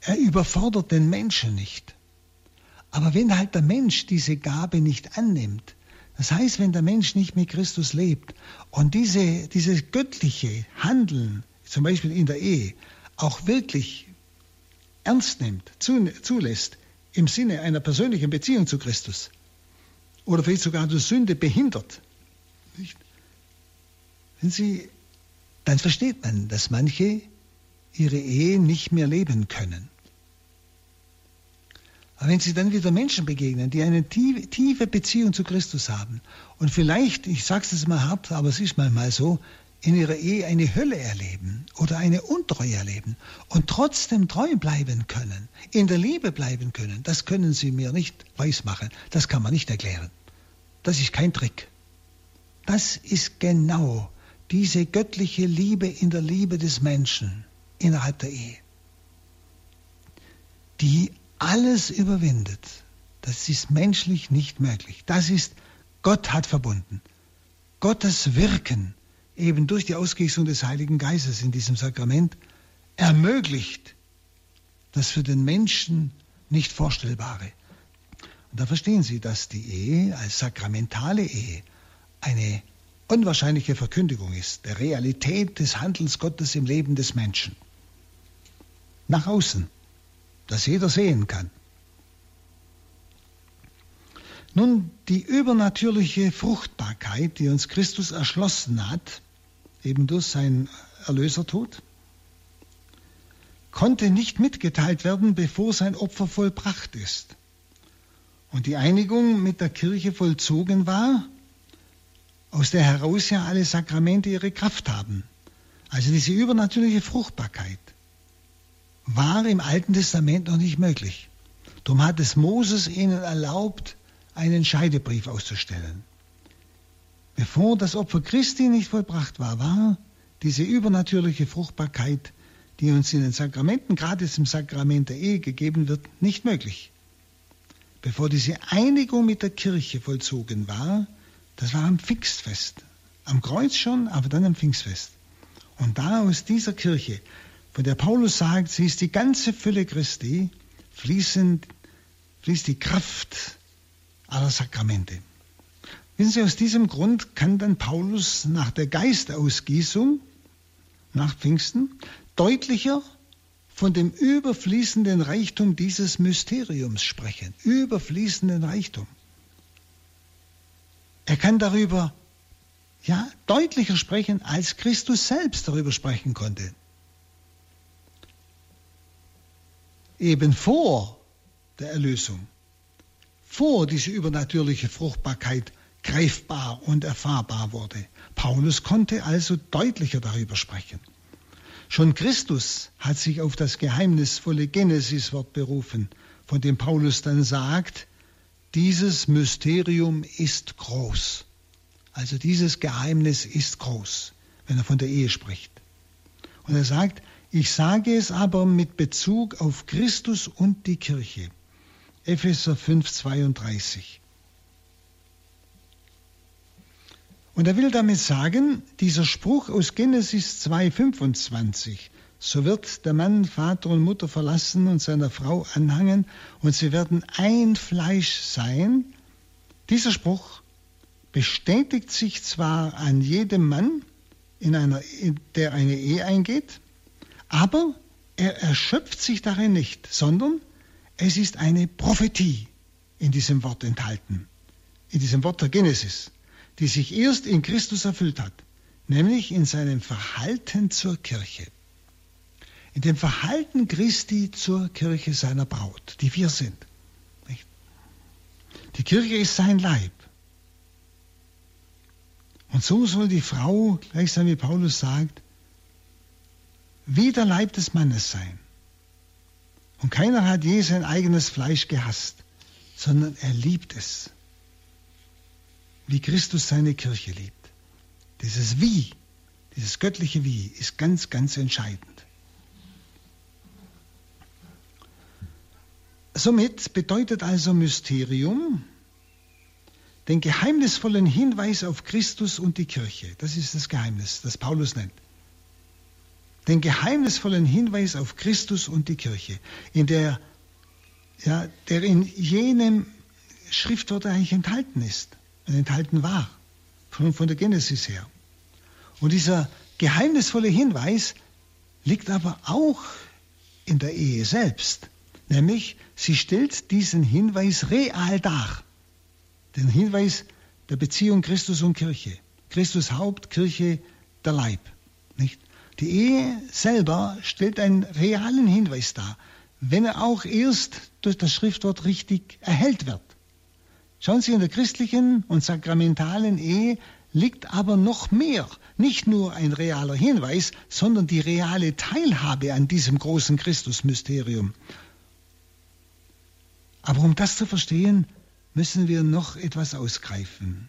Er überfordert den Menschen nicht. Aber wenn halt der Mensch diese Gabe nicht annimmt, das heißt, wenn der Mensch nicht mit Christus lebt und diese, dieses göttliche Handeln, zum Beispiel in der Ehe, auch wirklich ernst nimmt, zulässt, im Sinne einer persönlichen Beziehung zu Christus, oder vielleicht sogar durch Sünde behindert, nicht? Wenn Sie, dann versteht man, dass manche ihre Ehe nicht mehr leben können. Aber wenn Sie dann wieder Menschen begegnen, die eine tiefe Beziehung zu Christus haben und vielleicht, ich sage es mal hart, aber es ist manchmal so, in ihrer Ehe eine Hölle erleben oder eine Untreue erleben und trotzdem treu bleiben können, in der Liebe bleiben können, das können Sie mir nicht weismachen, das kann man nicht erklären. Das ist kein Trick. Das ist genau diese göttliche Liebe in der Liebe des Menschen innerhalb der Ehe, die alles überwindet. Das ist menschlich nicht möglich. Das ist, Gott hat verbunden. Gottes Wirken, eben durch die Ausgießung des Heiligen Geistes in diesem Sakrament, ermöglicht das für den Menschen nicht Vorstellbare. Und da verstehen Sie, dass die Ehe als sakramentale Ehe eine unwahrscheinliche Verkündigung ist, der Realität des Handelns Gottes im Leben des Menschen. Nach außen, dass jeder sehen kann. Nun, die übernatürliche Fruchtbarkeit, die uns Christus erschlossen hat, eben durch sein Erlösertod, konnte nicht mitgeteilt werden, bevor sein Opfer vollbracht ist und die Einigung mit der Kirche vollzogen war, aus der heraus ja alle Sakramente ihre Kraft haben. Also diese übernatürliche Fruchtbarkeit war im Alten Testament noch nicht möglich. Darum hat es Moses ihnen erlaubt, einen Scheidebrief auszustellen. Bevor das Opfer Christi nicht vollbracht war, war diese übernatürliche Fruchtbarkeit, die uns in den Sakramenten, gerade im Sakrament der Ehe gegeben wird, nicht möglich. Bevor diese Einigung mit der Kirche vollzogen war, das war am Pfingstfest. Am Kreuz schon, aber dann am Pfingstfest. Und da aus dieser Kirche, von der Paulus sagt, sie ist die ganze Fülle Christi, fließen, fließt die Kraft aller Sakramente. Wissen Sie, aus diesem Grund kann dann Paulus nach der Geistausgießung, nach Pfingsten, deutlicher von dem überfließenden Reichtum dieses Mysteriums sprechen. Überfließenden Reichtum. Er kann darüber ja, deutlicher sprechen, als Christus selbst darüber sprechen konnte. Eben vor der Erlösung, vor diese übernatürliche Fruchtbarkeit greifbar und erfahrbar wurde. Paulus konnte also deutlicher darüber sprechen. Schon Christus hat sich auf das geheimnisvolle Genesis-Wort berufen, von dem Paulus dann sagt, dieses Mysterium ist groß. Also dieses Geheimnis ist groß, wenn er von der Ehe spricht. Und er sagt, ich sage es aber mit Bezug auf Christus und die Kirche. Epheser 5, 32. Und er will damit sagen, dieser Spruch aus Genesis 2, 25, so wird der Mann Vater und Mutter verlassen und seiner Frau anhangen und sie werden ein Fleisch sein. Dieser Spruch bestätigt sich zwar an jedem Mann, in einer, in der eine Ehe eingeht, aber er erschöpft sich darin nicht, sondern es ist eine Prophetie in diesem Wort enthalten, in diesem Wort der Genesis, die sich erst in Christus erfüllt hat, nämlich in seinem Verhalten zur Kirche in dem Verhalten Christi zur Kirche seiner Braut, die wir sind. Die Kirche ist sein Leib. Und so soll die Frau, gleichsam wie Paulus sagt, wie der Leib des Mannes sein. Und keiner hat je sein eigenes Fleisch gehasst, sondern er liebt es, wie Christus seine Kirche liebt. Dieses Wie, dieses göttliche Wie ist ganz, ganz entscheidend. Somit bedeutet also Mysterium den geheimnisvollen Hinweis auf Christus und die Kirche. Das ist das Geheimnis, das Paulus nennt. Den geheimnisvollen Hinweis auf Christus und die Kirche, in der ja, der in jenem Schriftwort eigentlich enthalten ist, enthalten war, von, von der Genesis her. Und dieser geheimnisvolle Hinweis liegt aber auch in der Ehe selbst, nämlich sie stellt diesen Hinweis real dar, den Hinweis der Beziehung Christus und Kirche. Christus Haupt, Kirche der Leib. Nicht? Die Ehe selber stellt einen realen Hinweis dar, wenn er auch erst durch das Schriftwort richtig erhellt wird. Schauen Sie, in der christlichen und sakramentalen Ehe liegt aber noch mehr, nicht nur ein realer Hinweis, sondern die reale Teilhabe an diesem großen Christusmysterium. Aber um das zu verstehen, müssen wir noch etwas ausgreifen.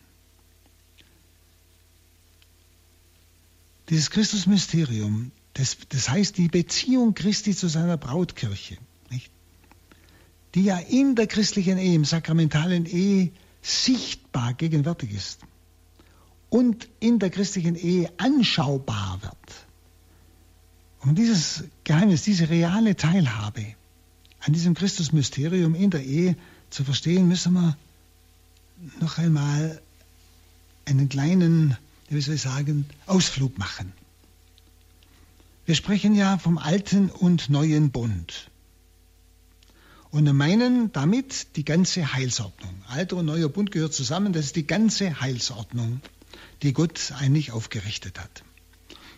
Dieses Christusmysterium, das, das heißt die Beziehung Christi zu seiner Brautkirche, nicht? die ja in der christlichen Ehe, im sakramentalen Ehe sichtbar gegenwärtig ist und in der christlichen Ehe anschaubar wird. Um dieses Geheimnis, diese reale Teilhabe an diesem Christusmysterium in der Ehe zu verstehen, müssen wir noch einmal einen kleinen wie soll ich sagen, Ausflug machen. Wir sprechen ja vom alten und neuen Bund. Und meinen damit die ganze Heilsordnung. Alter und neuer Bund gehört zusammen, das ist die ganze Heilsordnung, die Gott eigentlich aufgerichtet hat.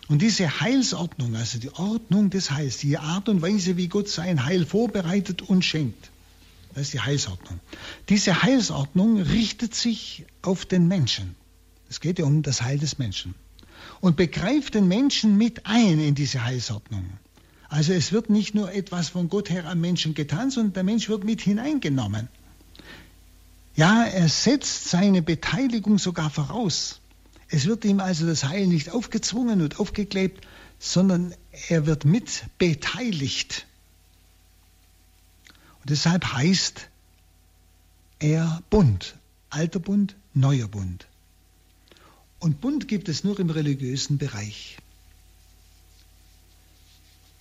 Und diese Heilsordnung, also die Ordnung des Heils, die Art und Weise, wie Gott sein Heil vorbereitet und schenkt, das ist die Heilsordnung. Diese Heilsordnung richtet sich auf den Menschen. Es geht ja um das Heil des Menschen. Und begreift den Menschen mit ein in diese Heilsordnung. Also es wird nicht nur etwas von Gott her am Menschen getan, sondern der Mensch wird mit hineingenommen. Ja, er setzt seine Beteiligung sogar voraus. Es wird ihm also das Heil nicht aufgezwungen und aufgeklebt, sondern er wird mit beteiligt. Und deshalb heißt er Bund, alter Bund, neuer Bund. Und Bund gibt es nur im religiösen Bereich.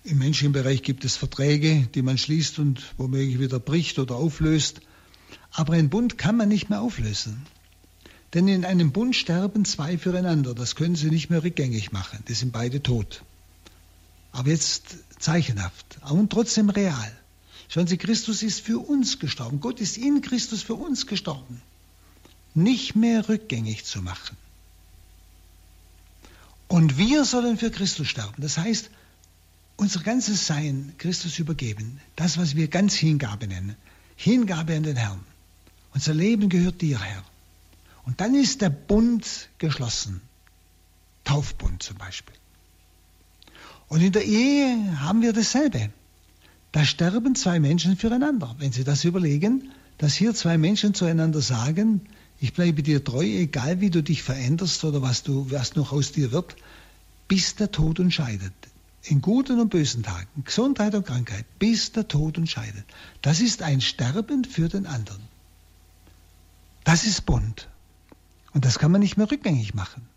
Im menschlichen Bereich gibt es Verträge, die man schließt und womöglich wieder bricht oder auflöst. Aber ein Bund kann man nicht mehr auflösen. Denn in einem Bund sterben zwei füreinander. Das können Sie nicht mehr rückgängig machen. Die sind beide tot. Aber jetzt zeichenhaft und trotzdem real. Schauen Sie, Christus ist für uns gestorben. Gott ist in Christus für uns gestorben. Nicht mehr rückgängig zu machen. Und wir sollen für Christus sterben. Das heißt, unser ganzes Sein Christus übergeben. Das, was wir ganz Hingabe nennen. Hingabe an den Herrn. Unser Leben gehört dir, Herr. Und dann ist der Bund geschlossen. Taufbund zum Beispiel. Und in der Ehe haben wir dasselbe. Da sterben zwei Menschen füreinander. Wenn Sie das überlegen, dass hier zwei Menschen zueinander sagen, ich bleibe dir treu, egal wie du dich veränderst oder was, du, was noch aus dir wird, bis der Tod uns scheidet. In guten und bösen Tagen, Gesundheit und Krankheit, bis der Tod uns scheidet. Das ist ein Sterben für den anderen. Das ist Bund. Und das kann man nicht mehr rückgängig machen.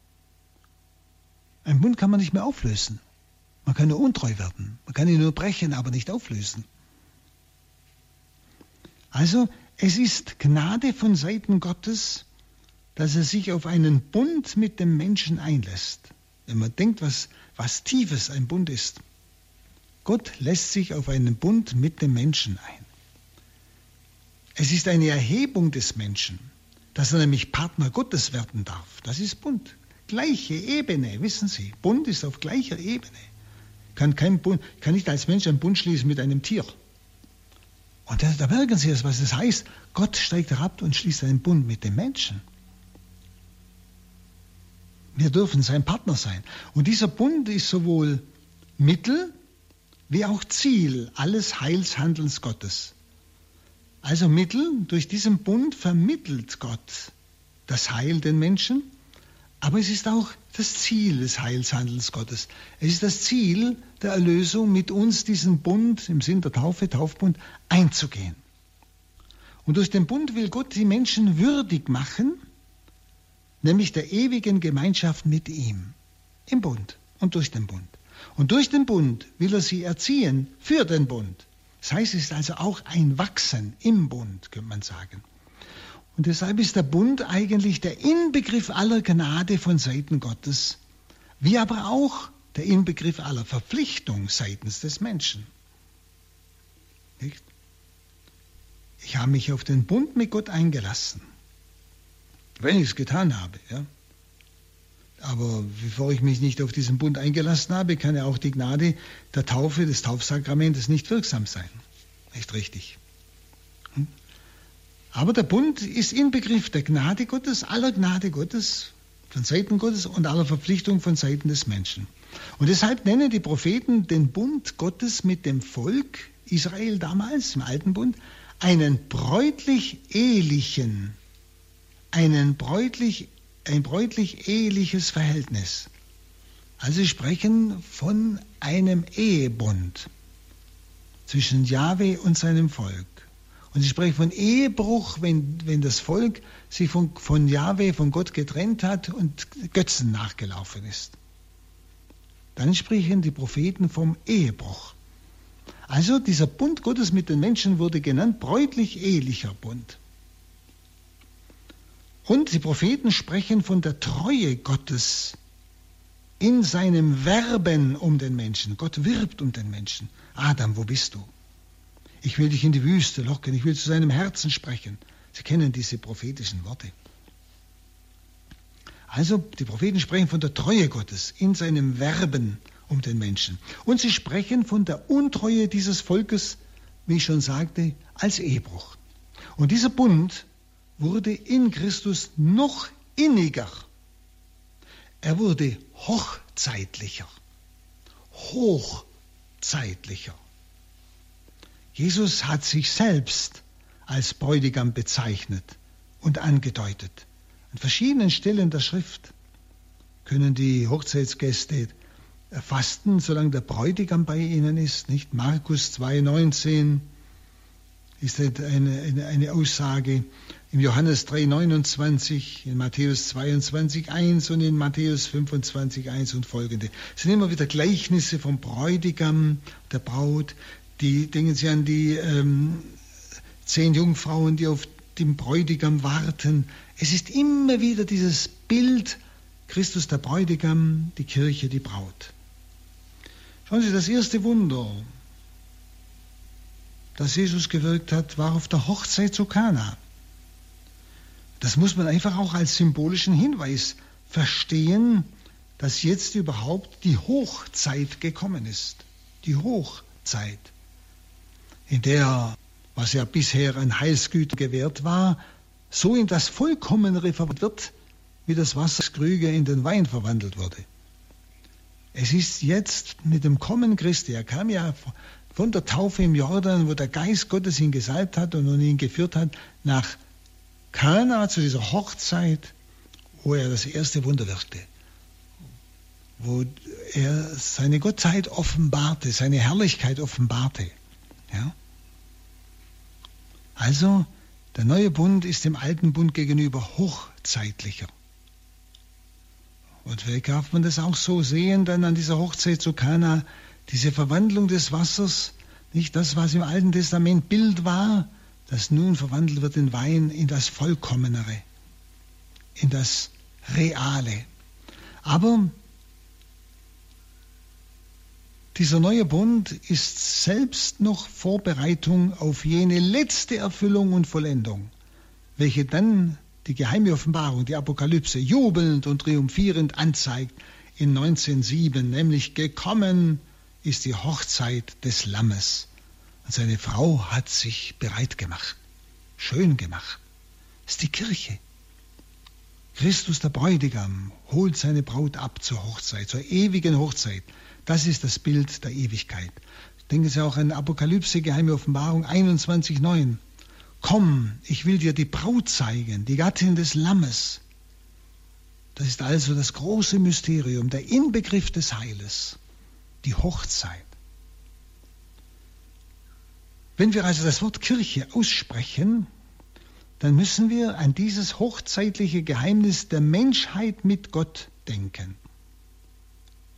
Ein Bund kann man nicht mehr auflösen. Man kann nur untreu werden. Man kann ihn nur brechen, aber nicht auflösen. Also es ist Gnade von Seiten Gottes, dass er sich auf einen Bund mit dem Menschen einlässt. Wenn man denkt, was, was tiefes ein Bund ist. Gott lässt sich auf einen Bund mit dem Menschen ein. Es ist eine Erhebung des Menschen, dass er nämlich Partner Gottes werden darf. Das ist Bund. Gleiche Ebene, wissen Sie. Bund ist auf gleicher Ebene. Kann, kein Bund, kann nicht als Mensch einen Bund schließen mit einem Tier. Und da, da merken Sie es, was es heißt. Gott steigt herab und schließt einen Bund mit dem Menschen. Wir dürfen sein Partner sein. Und dieser Bund ist sowohl Mittel wie auch Ziel alles Heilshandelns Gottes. Also Mittel, durch diesen Bund vermittelt Gott das Heil den Menschen aber es ist auch das Ziel des Heilshandels Gottes. Es ist das Ziel der Erlösung, mit uns diesen Bund im Sinn der Taufe, Taufbund, einzugehen. Und durch den Bund will Gott die Menschen würdig machen, nämlich der ewigen Gemeinschaft mit ihm. Im Bund und durch den Bund. Und durch den Bund will er sie erziehen für den Bund. Das heißt, es ist also auch ein Wachsen im Bund, könnte man sagen. Und deshalb ist der Bund eigentlich der Inbegriff aller Gnade von Seiten Gottes, wie aber auch der Inbegriff aller Verpflichtung seitens des Menschen. Nicht? Ich habe mich auf den Bund mit Gott eingelassen, wenn ich es getan habe. Ja? Aber bevor ich mich nicht auf diesen Bund eingelassen habe, kann ja auch die Gnade der Taufe, des Taufsakramentes nicht wirksam sein. Nicht richtig. Aber der Bund ist Inbegriff der Gnade Gottes, aller Gnade Gottes, von Seiten Gottes und aller Verpflichtung von Seiten des Menschen. Und deshalb nennen die Propheten den Bund Gottes mit dem Volk Israel damals, im Alten Bund, einen bräutlich ehelichen, einen bräutlich ein bräutlich-eheliches Verhältnis. Also sie sprechen von einem Ehebund zwischen Jahwe und seinem Volk. Und sie sprechen von Ehebruch, wenn, wenn das Volk sich von, von Jahwe, von Gott getrennt hat und Götzen nachgelaufen ist. Dann sprechen die Propheten vom Ehebruch. Also dieser Bund Gottes mit den Menschen wurde genannt bräutlich-ehelicher Bund. Und die Propheten sprechen von der Treue Gottes in seinem Werben um den Menschen. Gott wirbt um den Menschen. Adam, wo bist du? Ich will dich in die Wüste locken, ich will zu seinem Herzen sprechen. Sie kennen diese prophetischen Worte. Also, die Propheten sprechen von der Treue Gottes in seinem Werben um den Menschen. Und sie sprechen von der Untreue dieses Volkes, wie ich schon sagte, als Ehebruch. Und dieser Bund wurde in Christus noch inniger. Er wurde hochzeitlicher, hochzeitlicher. Jesus hat sich selbst als Bräutigam bezeichnet und angedeutet. An verschiedenen Stellen der Schrift können die Hochzeitsgäste fasten, solange der Bräutigam bei ihnen ist. Nicht Markus 2,19 ist eine, eine, eine Aussage im Johannes 3,29, in Matthäus 22,1 und in Matthäus 25,1 und folgende. Es sind immer wieder Gleichnisse vom Bräutigam, der Braut. Die denken Sie an die ähm, zehn Jungfrauen, die auf den Bräutigam warten. Es ist immer wieder dieses Bild, Christus der Bräutigam, die Kirche die Braut. Schauen Sie, das erste Wunder, das Jesus gewirkt hat, war auf der Hochzeit zu Kana. Das muss man einfach auch als symbolischen Hinweis verstehen, dass jetzt überhaupt die Hochzeit gekommen ist. Die Hochzeit, in der, was ja bisher ein Heilsgüter gewährt war, so in das Vollkommenere verwandelt wird, wie das Wasserskrüge in den Wein verwandelt wurde. Es ist jetzt mit dem Kommen Christi, er kam ja von der Taufe im Jordan, wo der Geist Gottes ihn gesalbt hat und ihn geführt hat, nach Kana zu dieser Hochzeit, wo er das erste Wunder wirkte, wo er seine Gottheit offenbarte, seine Herrlichkeit offenbarte. Ja? Also, der neue Bund ist dem alten Bund gegenüber hochzeitlicher. Und vielleicht darf man das auch so sehen, dann an dieser Hochzeit zu Kana, diese Verwandlung des Wassers, nicht das, was im Alten Testament Bild war, das nun verwandelt wird in Wein, in das Vollkommenere, in das Reale. Aber dieser neue Bund ist selbst noch Vorbereitung auf jene letzte Erfüllung und Vollendung, welche dann die geheime Offenbarung, die Apokalypse, jubelnd und triumphierend anzeigt in 1907, nämlich gekommen ist die Hochzeit des Lammes. Und seine Frau hat sich bereit gemacht, schön gemacht. Das ist die Kirche. Christus der Bräutigam holt seine Braut ab zur Hochzeit, zur ewigen Hochzeit. Das ist das Bild der Ewigkeit. Denken Sie auch an Apokalypse, Geheime Offenbarung 21,9. Komm, ich will dir die Braut zeigen, die Gattin des Lammes. Das ist also das große Mysterium, der Inbegriff des Heiles, die Hochzeit. Wenn wir also das Wort Kirche aussprechen, dann müssen wir an dieses hochzeitliche Geheimnis der Menschheit mit Gott denken.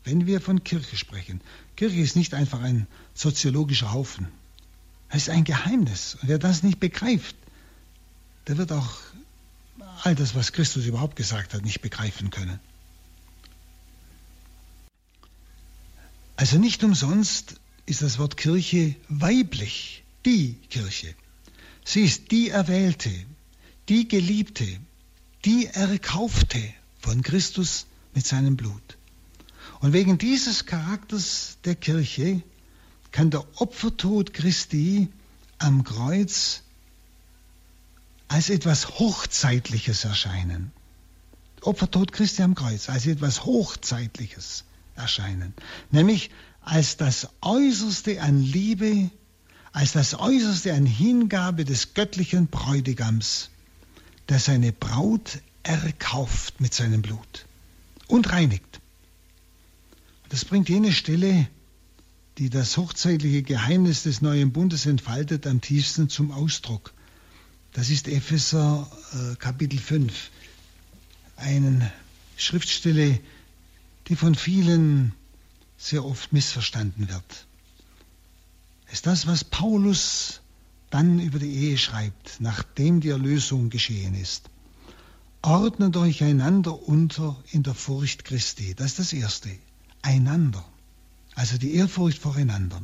Wenn wir von Kirche sprechen. Kirche ist nicht einfach ein soziologischer Haufen. Das ist ein Geheimnis. Und wer das nicht begreift, der wird auch all das, was Christus überhaupt gesagt hat, nicht begreifen können. Also nicht umsonst ist das Wort Kirche weiblich, die Kirche. Sie ist die Erwählte, die Geliebte, die Erkaufte von Christus mit seinem Blut. Und wegen dieses Charakters der Kirche kann der Opfertod Christi am Kreuz als etwas Hochzeitliches erscheinen. Opfertod Christi am Kreuz als etwas Hochzeitliches erscheinen. Nämlich als das Äußerste an Liebe, als das Äußerste an Hingabe des göttlichen Bräutigams, der seine Braut erkauft mit seinem Blut und reinigt. Das bringt jene Stelle, die das hochzeitliche Geheimnis des neuen Bundes entfaltet, am tiefsten zum Ausdruck. Das ist Epheser äh, Kapitel 5, eine Schriftstelle, die von vielen sehr oft missverstanden wird. Ist das, was Paulus dann über die Ehe schreibt, nachdem die Erlösung geschehen ist. Ordnet euch einander unter in der Furcht Christi. Das ist das Erste. Einander. Also die Ehrfurcht voreinander.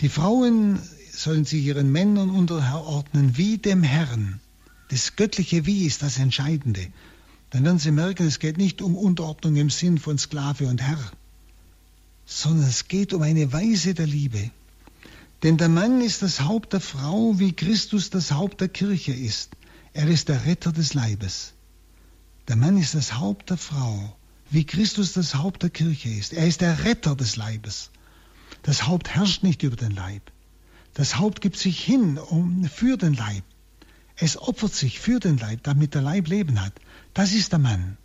Die Frauen sollen sich ihren Männern unterordnen wie dem Herrn. Das göttliche Wie ist das Entscheidende. Dann werden Sie merken, es geht nicht um Unterordnung im Sinn von Sklave und Herr, sondern es geht um eine Weise der Liebe. Denn der Mann ist das Haupt der Frau, wie Christus das Haupt der Kirche ist. Er ist der Retter des Leibes. Der Mann ist das Haupt der Frau, wie Christus das Haupt der Kirche ist. Er ist der Retter des Leibes. Das Haupt herrscht nicht über den Leib. Das Haupt gibt sich hin um, für den Leib. Es opfert sich für den Leib, damit der Leib Leben hat. Das ist der Mann.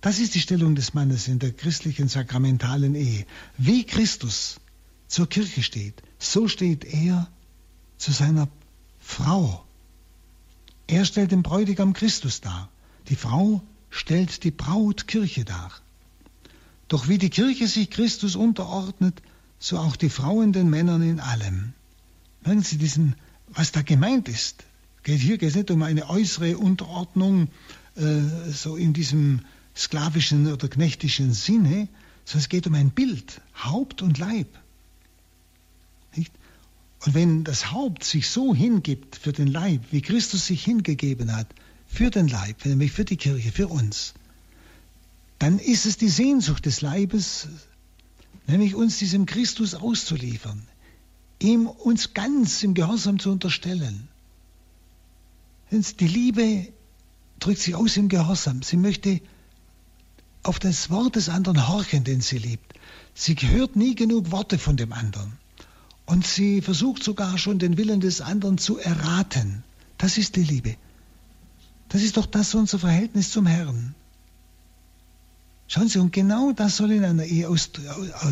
Das ist die Stellung des Mannes in der christlichen sakramentalen Ehe. Wie Christus zur Kirche steht, so steht er zu seiner Frau. Er stellt den Bräutigam Christus dar. Die Frau stellt die Braut Kirche dar. Doch wie die Kirche sich Christus unterordnet, so auch die Frauen den Männern in allem. Merken Sie diesen, was da gemeint ist. Hier geht es nicht um eine äußere Unterordnung, äh, so in diesem sklavischen oder knechtischen Sinne, sondern es geht um ein Bild, Haupt und Leib. Nicht? Und wenn das Haupt sich so hingibt für den Leib, wie Christus sich hingegeben hat, für den Leib, nämlich für die Kirche, für uns, dann ist es die Sehnsucht des Leibes, nämlich uns diesem Christus auszuliefern, ihm uns ganz im Gehorsam zu unterstellen. Die Liebe drückt sich aus im Gehorsam. Sie möchte auf das Wort des anderen horchen, den sie liebt. Sie hört nie genug Worte von dem anderen. Und sie versucht sogar schon den Willen des anderen zu erraten. Das ist die Liebe. Das ist doch das unser Verhältnis zum Herrn. Schauen Sie, und genau das soll in einer Ehe aus,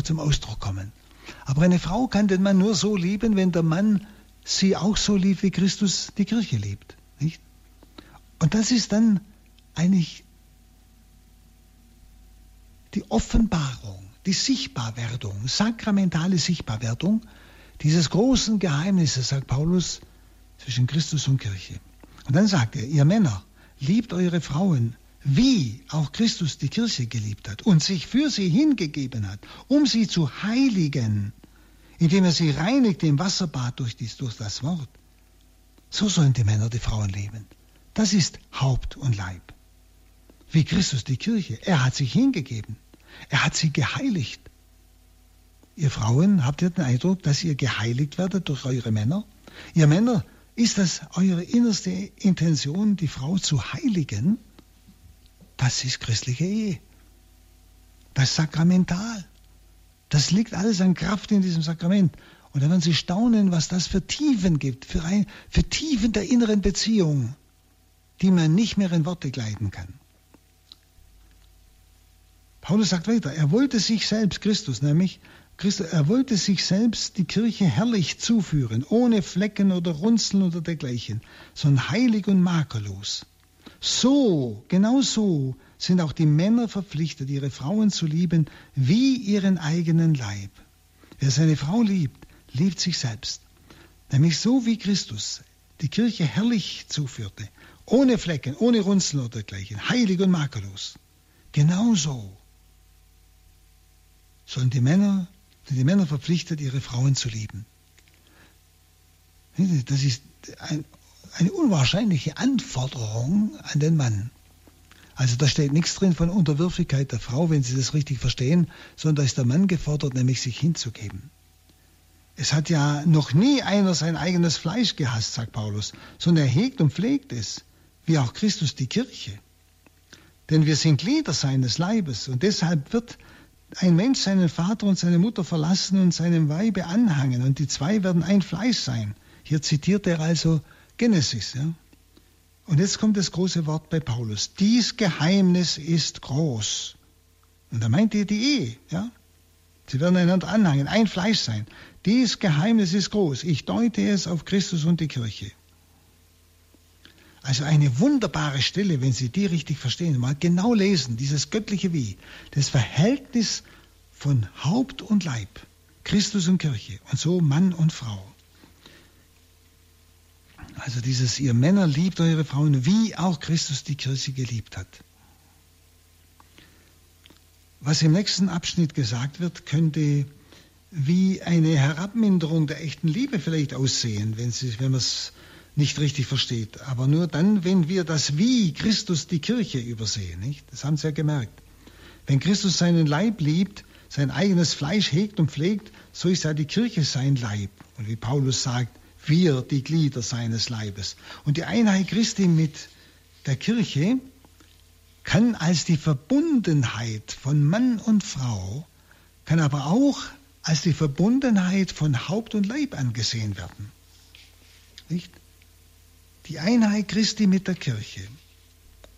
zum Ausdruck kommen. Aber eine Frau kann den Mann nur so lieben, wenn der Mann sie auch so liebt, wie Christus die Kirche liebt. Nicht? Und das ist dann eigentlich die Offenbarung, die Sichtbarwerdung, sakramentale Sichtbarwerdung dieses großen Geheimnisses, sagt Paulus, zwischen Christus und Kirche. Und dann sagt er, ihr Männer, liebt eure Frauen, wie auch Christus die Kirche geliebt hat und sich für sie hingegeben hat, um sie zu heiligen, indem er sie reinigt im Wasserbad durch, dies, durch das Wort. So sollen die Männer die Frauen lieben. Das ist Haupt und Leib. Wie Christus die Kirche. Er hat sich hingegeben. Er hat sie geheiligt. Ihr Frauen, habt ihr den Eindruck, dass ihr geheiligt werdet durch eure Männer? Ihr Männer, ist das eure innerste Intention, die Frau zu heiligen? Das ist christliche Ehe. Das ist sakramental. Das liegt alles an Kraft in diesem Sakrament. Und dann werden Sie staunen, was das für Tiefen gibt, für, ein, für Tiefen der inneren Beziehung, die man nicht mehr in Worte kleiden kann. Paulus sagt weiter, er wollte sich selbst, Christus nämlich, Christus, er wollte sich selbst die Kirche herrlich zuführen, ohne Flecken oder Runzeln oder dergleichen, sondern heilig und makellos. So, genau so sind auch die Männer verpflichtet, ihre Frauen zu lieben wie ihren eigenen Leib. Wer seine Frau liebt, liebt sich selbst. Nämlich so wie Christus die Kirche herrlich zuführte, ohne Flecken, ohne Runzeln oder dergleichen, heilig und makellos. Genauso sollen die Männer, sind die Männer verpflichtet, ihre Frauen zu lieben. Das ist ein, eine unwahrscheinliche Anforderung an den Mann. Also da steht nichts drin von Unterwürfigkeit der Frau, wenn Sie das richtig verstehen, sondern da ist der Mann gefordert, nämlich sich hinzugeben. Es hat ja noch nie einer sein eigenes Fleisch gehasst, sagt Paulus, sondern er hegt und pflegt es, wie auch Christus die Kirche. Denn wir sind Glieder seines Leibes und deshalb wird ein Mensch seinen Vater und seine Mutter verlassen und seinem Weibe anhangen und die zwei werden ein Fleisch sein. Hier zitiert er also Genesis. Ja? Und jetzt kommt das große Wort bei Paulus. Dies Geheimnis ist groß. Und da meint er die Ehe. Ja? Sie werden einander anhangen, ein Fleisch sein. Dies Geheimnis ist groß. Ich deute es auf Christus und die Kirche. Also eine wunderbare Stelle, wenn Sie die richtig verstehen, mal genau lesen, dieses göttliche Wie, das Verhältnis von Haupt und Leib, Christus und Kirche und so Mann und Frau. Also dieses, ihr Männer liebt eure Frauen, wie auch Christus die Kirche geliebt hat. Was im nächsten Abschnitt gesagt wird, könnte wie eine Herabminderung der echten Liebe vielleicht aussehen, wenn, sie, wenn man es nicht richtig versteht. Aber nur dann, wenn wir das Wie Christus die Kirche übersehen. Nicht? Das haben Sie ja gemerkt. Wenn Christus seinen Leib liebt, sein eigenes Fleisch hegt und pflegt, so ist ja die Kirche sein Leib. Und wie Paulus sagt, wir die Glieder seines Leibes. Und die Einheit Christi mit der Kirche kann als die Verbundenheit von Mann und Frau, kann aber auch als die Verbundenheit von Haupt und Leib angesehen werden. Nicht? Die Einheit Christi mit der Kirche,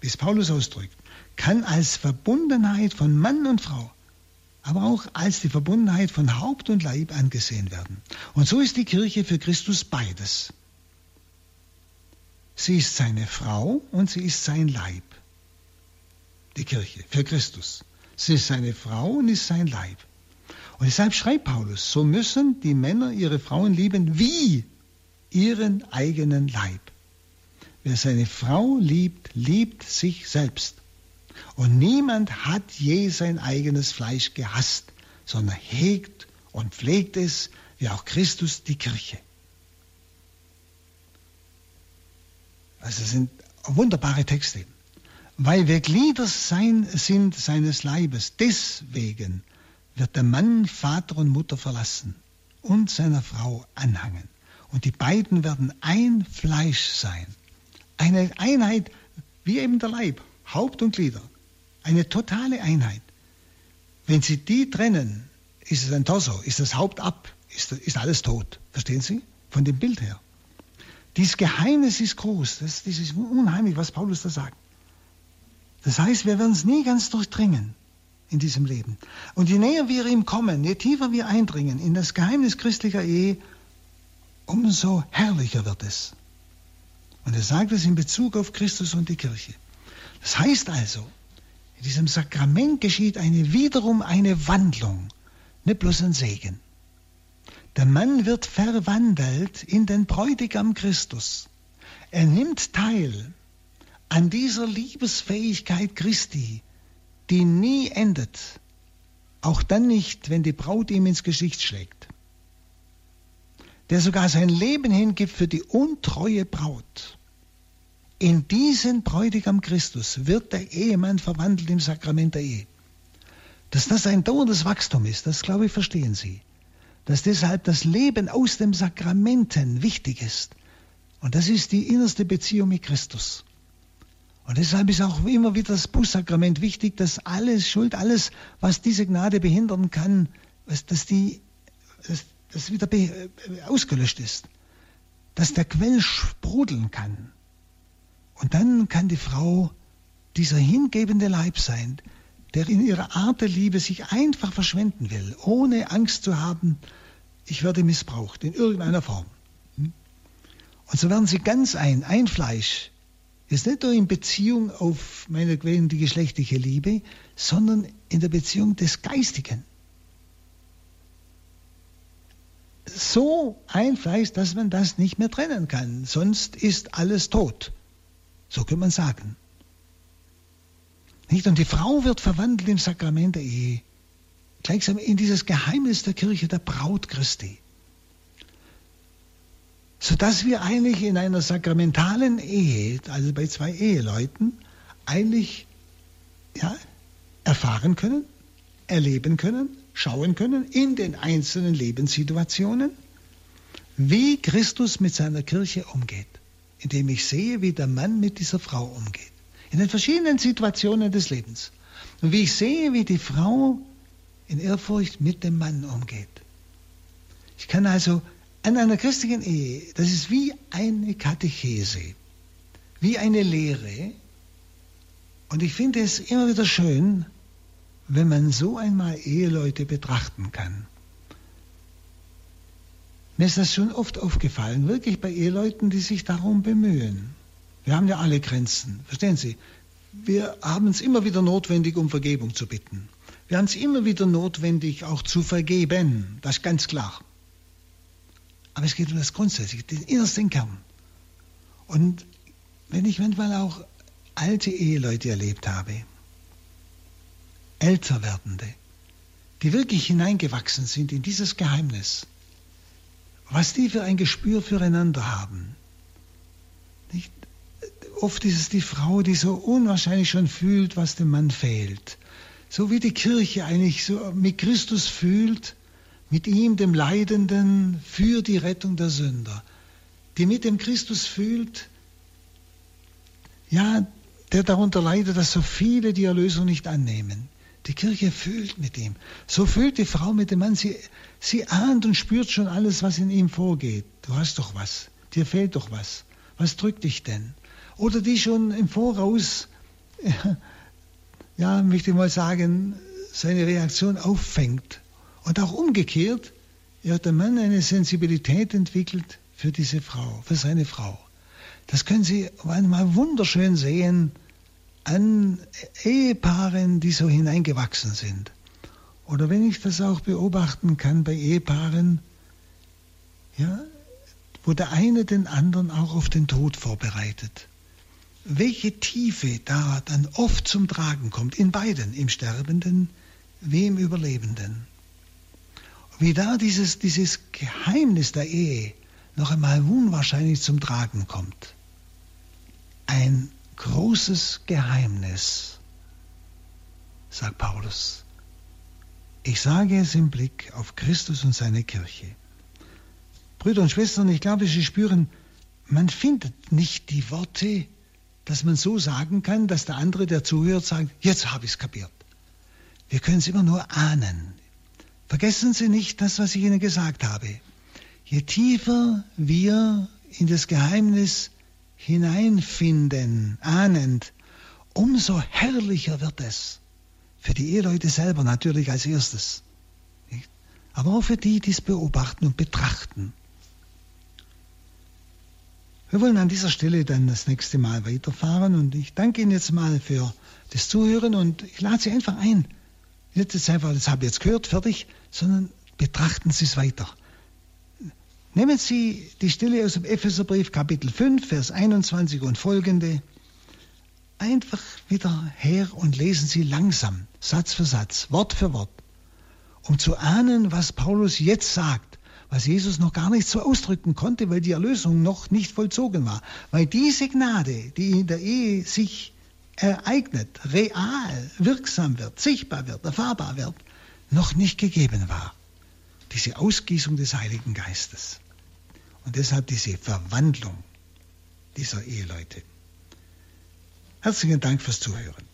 wie es Paulus ausdrückt, kann als Verbundenheit von Mann und Frau, aber auch als die Verbundenheit von Haupt und Leib angesehen werden. Und so ist die Kirche für Christus beides. Sie ist seine Frau und sie ist sein Leib. Die Kirche für Christus. Sie ist seine Frau und ist sein Leib. Und deshalb schreibt Paulus, so müssen die Männer ihre Frauen lieben wie ihren eigenen Leib. Wer seine Frau liebt, liebt sich selbst. Und niemand hat je sein eigenes Fleisch gehasst, sondern hegt und pflegt es, wie auch Christus die Kirche. Also sind wunderbare Texte. Weil wir Glieder sein, sind seines Leibes, deswegen wird der Mann Vater und Mutter verlassen und seiner Frau anhangen. Und die beiden werden ein Fleisch sein. Eine Einheit wie eben der Leib, Haupt und Glieder. Eine totale Einheit. Wenn Sie die trennen, ist es ein Torso, ist das Haupt ab, ist, ist alles tot. Verstehen Sie? Von dem Bild her. Dieses Geheimnis ist groß. Das, das ist unheimlich, was Paulus da sagt. Das heißt, wir werden es nie ganz durchdringen in diesem Leben. Und je näher wir ihm kommen, je tiefer wir eindringen in das Geheimnis christlicher Ehe, umso herrlicher wird es. Und er sagt es in Bezug auf Christus und die Kirche. Das heißt also, in diesem Sakrament geschieht eine wiederum eine Wandlung, nicht bloß ein Segen. Der Mann wird verwandelt in den Bräutigam Christus. Er nimmt teil an dieser Liebesfähigkeit Christi, die nie endet, auch dann nicht, wenn die Braut ihm ins Gesicht schlägt der sogar sein Leben hingibt für die untreue Braut. In diesen Bräutigam Christus wird der Ehemann verwandelt im Sakrament der Ehe. Dass das ein dauerndes Wachstum ist, das glaube ich, verstehen Sie. Dass deshalb das Leben aus dem Sakramenten wichtig ist. Und das ist die innerste Beziehung mit Christus. Und deshalb ist auch immer wieder das Bußsakrament wichtig, dass alles Schuld, alles, was diese Gnade behindern kann, dass die, dass das wieder äh, ausgelöscht ist, dass der Quell sprudeln kann. Und dann kann die Frau dieser hingebende Leib sein, der in ihrer Art der Liebe sich einfach verschwenden will, ohne Angst zu haben, ich werde missbraucht in irgendeiner Form. Hm? Und so werden sie ganz ein, ein Fleisch. Ist nicht nur in Beziehung auf meinetwegen die geschlechtliche Liebe, sondern in der Beziehung des Geistigen. So ein Fleisch, dass man das nicht mehr trennen kann. Sonst ist alles tot. So könnte man sagen. Nicht? Und die Frau wird verwandelt im Sakrament der Ehe. Gleichsam in dieses Geheimnis der Kirche der Braut Christi. Sodass wir eigentlich in einer sakramentalen Ehe, also bei zwei Eheleuten, eigentlich ja, erfahren können, erleben können, schauen können in den einzelnen Lebenssituationen, wie Christus mit seiner Kirche umgeht, indem ich sehe, wie der Mann mit dieser Frau umgeht, in den verschiedenen Situationen des Lebens. Und wie ich sehe, wie die Frau in Ehrfurcht mit dem Mann umgeht. Ich kann also an einer christlichen Ehe, das ist wie eine Katechese, wie eine Lehre. Und ich finde es immer wieder schön, wenn man so einmal Eheleute betrachten kann. Mir ist das schon oft aufgefallen, wirklich bei Eheleuten, die sich darum bemühen. Wir haben ja alle Grenzen, verstehen Sie? Wir haben es immer wieder notwendig, um Vergebung zu bitten. Wir haben es immer wieder notwendig, auch zu vergeben, das ist ganz klar. Aber es geht um das Grundsätzliche, den innersten Kern. Und wenn ich manchmal auch alte Eheleute erlebt habe, älter werdende, die wirklich hineingewachsen sind in dieses Geheimnis, was die für ein Gespür füreinander haben. Nicht? Oft ist es die Frau, die so unwahrscheinlich schon fühlt, was dem Mann fehlt. So wie die Kirche eigentlich so mit Christus fühlt, mit ihm, dem Leidenden, für die Rettung der Sünder. Die mit dem Christus fühlt, ja, der darunter leidet, dass so viele die Erlösung nicht annehmen. Die Kirche fühlt mit ihm. So fühlt die Frau mit dem Mann. Sie, sie ahnt und spürt schon alles, was in ihm vorgeht. Du hast doch was. Dir fehlt doch was. Was drückt dich denn? Oder die schon im Voraus, ja, möchte ich mal sagen, seine Reaktion auffängt. Und auch umgekehrt, ja, der Mann eine Sensibilität entwickelt für diese Frau, für seine Frau. Das können Sie einmal wunderschön sehen, an Ehepaaren, die so hineingewachsen sind. Oder wenn ich das auch beobachten kann bei Ehepaaren, ja, wo der eine den anderen auch auf den Tod vorbereitet. Welche Tiefe da dann oft zum Tragen kommt, in beiden, im Sterbenden wie im Überlebenden. Wie da dieses, dieses Geheimnis der Ehe noch einmal unwahrscheinlich zum Tragen kommt. Ein großes Geheimnis, sagt Paulus. Ich sage es im Blick auf Christus und seine Kirche. Brüder und Schwestern, ich glaube, Sie spüren, man findet nicht die Worte, dass man so sagen kann, dass der andere, der zuhört, sagt, jetzt habe ich es kapiert. Wir können es immer nur ahnen. Vergessen Sie nicht das, was ich Ihnen gesagt habe. Je tiefer wir in das Geheimnis hineinfinden, ahnend, umso herrlicher wird es. Für die Eheleute selber natürlich als erstes. Aber auch für die, die es beobachten und betrachten. Wir wollen an dieser Stelle dann das nächste Mal weiterfahren und ich danke Ihnen jetzt mal für das Zuhören und ich lade Sie einfach ein. Nicht jetzt einfach, das habe ich jetzt gehört, fertig, sondern betrachten Sie es weiter. Nehmen Sie die Stelle aus dem Epheserbrief Kapitel 5, Vers 21 und folgende. Einfach wieder her und lesen Sie langsam, Satz für Satz, Wort für Wort, um zu ahnen, was Paulus jetzt sagt, was Jesus noch gar nicht so ausdrücken konnte, weil die Erlösung noch nicht vollzogen war. Weil diese Gnade, die in der Ehe sich ereignet, real, wirksam wird, sichtbar wird, erfahrbar wird, noch nicht gegeben war diese Ausgießung des Heiligen Geistes. Und deshalb diese Verwandlung dieser Eheleute. Herzlichen Dank fürs Zuhören.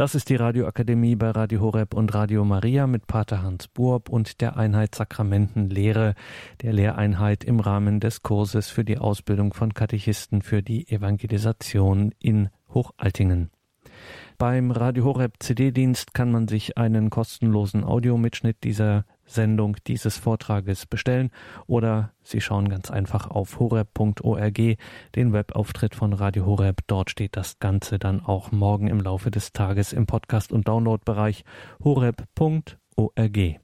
Das ist die Radioakademie bei Radio Horeb und Radio Maria mit Pater Hans Burb und der Einheit Sakramentenlehre, der Lehreinheit im Rahmen des Kurses für die Ausbildung von Katechisten für die Evangelisation in Hochaltingen. Beim Radio Horeb CD-Dienst kann man sich einen kostenlosen Audiomitschnitt dieser Sendung dieses Vortrages bestellen oder Sie schauen ganz einfach auf horeb.org, den Webauftritt von Radio Horeb. Dort steht das Ganze dann auch morgen im Laufe des Tages im Podcast- und Downloadbereich horeb.org.